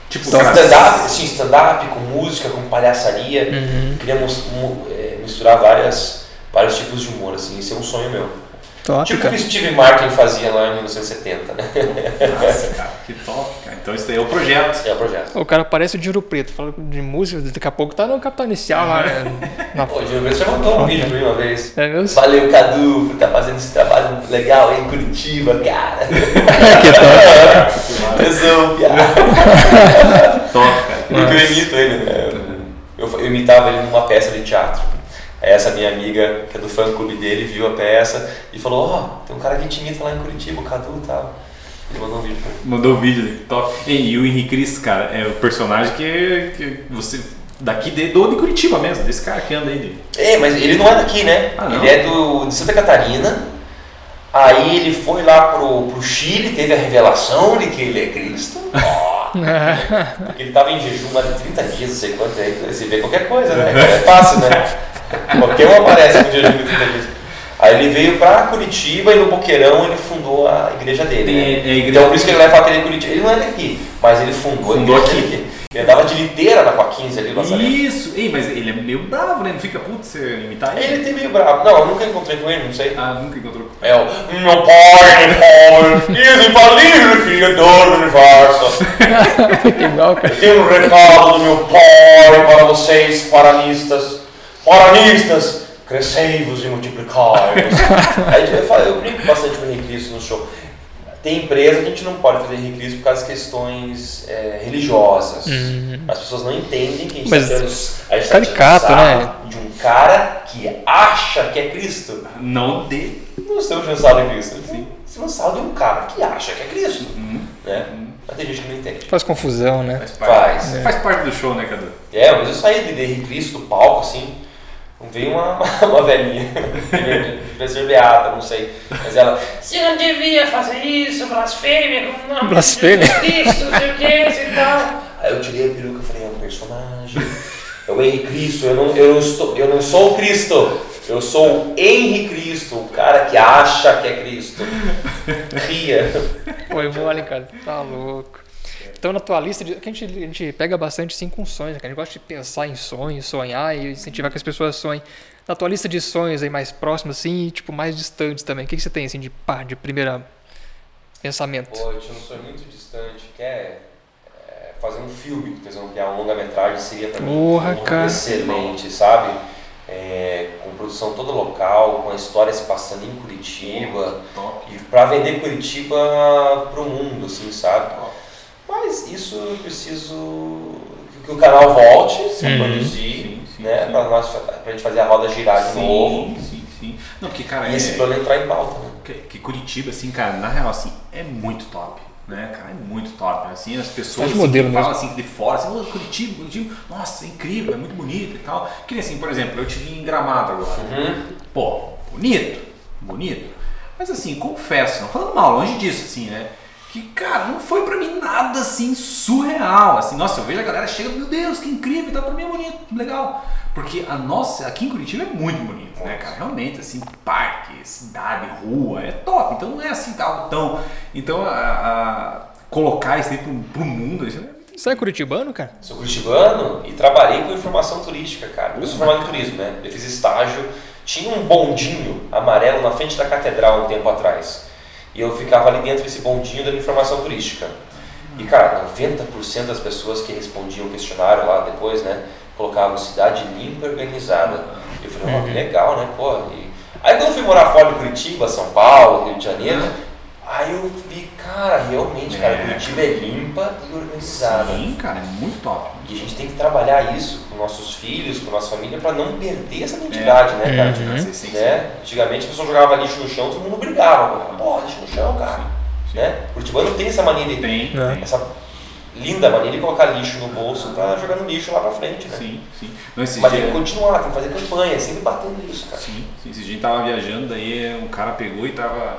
Tipo,
Então,
Stand-up, sim, stand-up com música, com palhaçaria.
Uhum.
Queria eh, misturar várias, vários tipos de humor, assim, esse é um sonho meu.
Top,
Tipo o que Steve Martin fazia lá em 1970, né?
Nossa, cara, que top, cara. Então isso daí é o projeto.
É o projeto.
O cara parece o Dinheiro Preto, fala de música, daqui a pouco tá no Capital Inicial lá, né? Na...
Pô, o Gino Mendes já mandou um vídeo pra mim uma vez.
É mesmo?
Valeu, Cadu, por estar fazendo esse trabalho legal aí em Curitiba, cara.
que top.
Tesão, piada.
Top, cara.
Porque eu imito ele, né? Eu, eu imitava ele numa peça de teatro. Aí essa minha amiga, que é do fã clube dele, viu a peça e falou, ó, tem um cara que te imita lá em Curitiba, o Cadu e tal. Ele mandou um vídeo pra mim.
Mandou o vídeo ali, top. E, o Henrique Cristo, cara, é o personagem que, que você. Daqui de, do, de Curitiba mesmo, desse cara que anda aí. De...
É, mas ele não é daqui, né?
Ah,
ele é do, de Santa Catarina. Aí ele foi lá pro, pro Chile, teve a revelação de que ele é Cristo. Porque ele tava em jejum mais de 30 dias, não sei quanto, aí você vê qualquer coisa, né? É fácil, né? Qualquer um aparece com jejum de 30 dias. Aí ele veio pra Curitiba e no Boqueirão ele fundou a igreja dele.
Tem
né?
a- a igreja
Então por isso que ele vai falar que ele é Curitiba. Ele não é daqui, mas ele fundou,
Fundou
a igreja
aqui.
dele. Ele andava de liteira na Rua 15 ali, Lazarento.
Isso! Ei, mas ele é meio bravo, né? Não fica puto você imitar ele?
Ele tem meio bravo. Não, eu nunca encontrei com ele, não sei.
Ah, nunca encontrou.
É o meu pai, meu pai, és infalível, criador do universo.
Fica igual, cara.
Eu tenho um recado do meu pai para vocês, paranistas. Paranistas, crescei-vos e multiplicai-vos. Aí eu, falo, eu brinco bastante com o Henrique Cristo no show. Tem empresa que a gente não pode fazer Henrique Cristo por causa de questões é, religiosas. As pessoas não entendem que a gente
Mas
está tendo. A gente tá
caricato,
tirando
né?
De um cara que acha que é Cristo.
Não de.
Não estamos sarro de Cristo. Sim. Estamos de um cara que acha que é Cristo. Né? Mas tem gente que não entende.
Faz confusão, né?
Faz parte,
Faz.
faz parte do show, né, Cadu?
É, mas eu saí de Henrique Cristo do palco assim. Veio uma, uma velhinha, devia ser beata, não sei. Mas ela, você não devia fazer isso, blasfêmia, com o nome
Blasfêmia.
de Cristo, não sei o que, e tal. Aí eu tirei a peruca e falei, é um personagem. É o Henrique Cristo, eu não, eu, não estou, eu não sou o Cristo, eu sou o Henrique Cristo, o cara que acha que é Cristo. Ria.
Foi mole, cara. Tá louco. Então, na tua lista, de, que a, gente, a gente pega bastante sim com sonhos, né? que a gente gosta de pensar em sonhos, sonhar e incentivar que as pessoas sonhem. Na tua lista de sonhos aí mais próximos, assim, e tipo, mais distantes também, o que, que você tem, assim, de pá, de primeira pensamento?
Pô, eu tinha um sonho muito distante, que é, é fazer um filme, por exemplo, que é uma longa-metragem, seria pra mim
Porra,
um
cara.
excelente, sabe? É, com produção toda local, com a história se passando em Curitiba,
Top.
e pra vender Curitiba pro mundo, assim, sabe? Mas isso eu preciso que o canal volte a
Uhum.
produzir,
Sim, sim,
né?
sim.
Pra, nós, pra gente fazer a roda girar de novo.
Sim, sim, sim. Não, porque, cara,
E
é,
esse plano entrar em pauta, né?
que, que Curitiba, assim, cara, na real, assim, é muito top. Né, cara, é muito top. Assim, as pessoas assim,
modelo
que
mesmo.
falam assim de fora, assim, "Ô, Curitiba, Curitiba, nossa, é incrível, é muito bonito e tal. Que nem assim, por exemplo, eu tive em Gramado agora.
Uhum.
Pô, bonito, bonito. Mas assim, confesso, não falando mal, longe disso, assim, né? Que, cara, não foi pra mim nada assim surreal. Assim, nossa, eu vejo a galera chega, meu Deus, que incrível, tal, pra mim é bonito, legal. Porque a nossa, aqui em Curitiba é muito bonito, né, cara? Realmente, assim, parque, cidade, rua, é top. Então não é assim algo tão. Então, a, a- colocar isso aí pro, pro mundo, isso é
Você é curitibano, cara?
Sou curitibano e trabalhei com informação turística, cara. Eu sou formado em turismo, né? Eu fiz estágio. Tinha um bondinho amarelo na frente da catedral um tempo atrás. E eu ficava ali dentro desse bondinho dando informação turística. E, cara, 90% das pessoas que respondiam o questionário lá depois, né? Colocavam cidade limpa e organizada. Eu falei, ó, que legal, né? Pô, e... Aí quando eu fui morar fora de Curitiba, São Paulo, Rio de Janeiro, aí eu vi, cara, realmente, cara,
É.
Curitiba é limpa e organizada.
Sim, cara, é muito top.
E a gente tem que trabalhar isso com nossos filhos, com nossa família, para não perder essa identidade, né, cara?
Uhum.
Sim, sim, sim.
Né? Antigamente a pessoa jogava lixo no chão, todo mundo brigava. Pô, lixo no chão, cara.
Sim.
Né? Curitibano tem essa mania de.
Tem,
É.
tem.
Essa linda mania de colocar lixo no bolso pra jogar no lixo lá pra frente, né?
Sim, sim. Não,
Mas
dia-
tem que continuar, tem que fazer campanha, sempre batendo isso, cara.
Sim, sim. Esse dia a gente tava viajando, daí um cara pegou e tava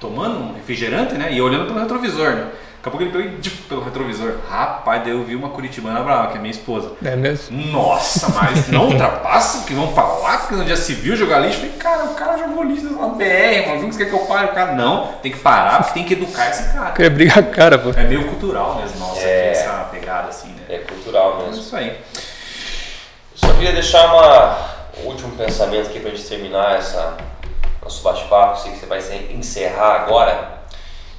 tomando um refrigerante, né? E olhando pelo retrovisor, né? Daqui a pouco ele pegou e pelo retrovisor. Rapaz, daí eu vi uma curitibana brava, que é minha esposa.
É mesmo?
Nossa, mas não ultrapassa o que vão falar, porque no dia civil jogar lixo. Eu Falei, cara, o cara jogou lixo na BR, mano. Você quer que eu pare? O cara, não, tem que parar, porque tem que educar esse cara.
Queria brigar a cara, pô.
É meio cultural mesmo, nossa,
É.
essa pegada assim, né?
É cultural
É
mesmo.
isso aí.
Só queria deixar uma, um último pensamento aqui pra gente terminar essa nosso bate-papo. Sei que você vai encerrar agora.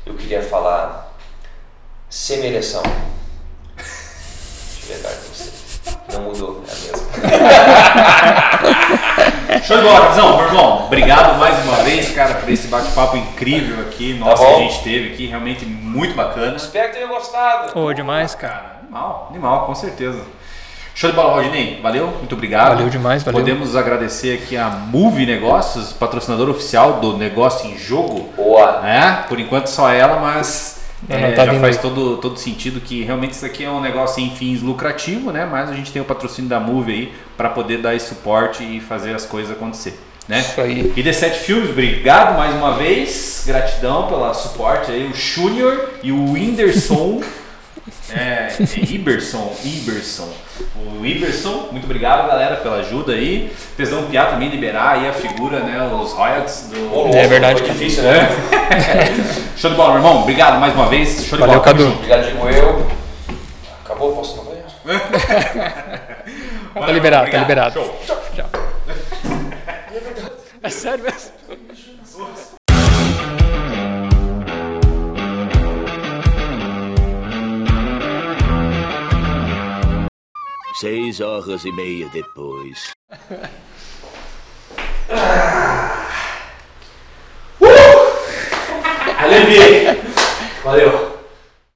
Eu queria falar semereção. Deixa eu ver você. Não mudou, é a mesma.
Show de bola, Capizão, meu irmão. Obrigado mais uma vez, cara, por esse bate-papo incrível aqui, nossa,
Tá bom.
que a gente teve aqui, realmente muito bacana.
Espero que tenham gostado.
Pô, demais, cara.
Cara, animal, animal, com certeza. Show de bola, Rodinei. Valeu, muito obrigado.
Valeu demais, valeu.
Podemos agradecer aqui a Move Negócios, patrocinador oficial do Negócio em Jogo.
Boa.
né? Por enquanto só ela, mas é,
não, tá
já faz
aí.
todo, todo sentido que realmente isso aqui é um negócio sem fins lucrativo, né? Mas a gente tem o patrocínio da Move aí para poder dar esse suporte e fazer as coisas acontecer, né?
Isso aí.
E D7 Filmes, obrigado mais uma vez, gratidão pelo suporte aí, o Júnior e o Whindersson É, é Iberson, Iberson. O Iberson, muito obrigado, galera, pela ajuda aí. Tesão Piá também liberar aí a figura, né, os royalties do...
É verdade,
Foi difícil, né?
Show de bola, meu irmão. Obrigado mais uma vez. Show de
Valeu,
bola. tamo
Cadu.
Obrigado, digo eu. Acabou, posso banheiro?
Tá liberado, tá liberado.
Show.
É sério mesmo?
Seis horas e meia depois.
Aliviei. Valeu.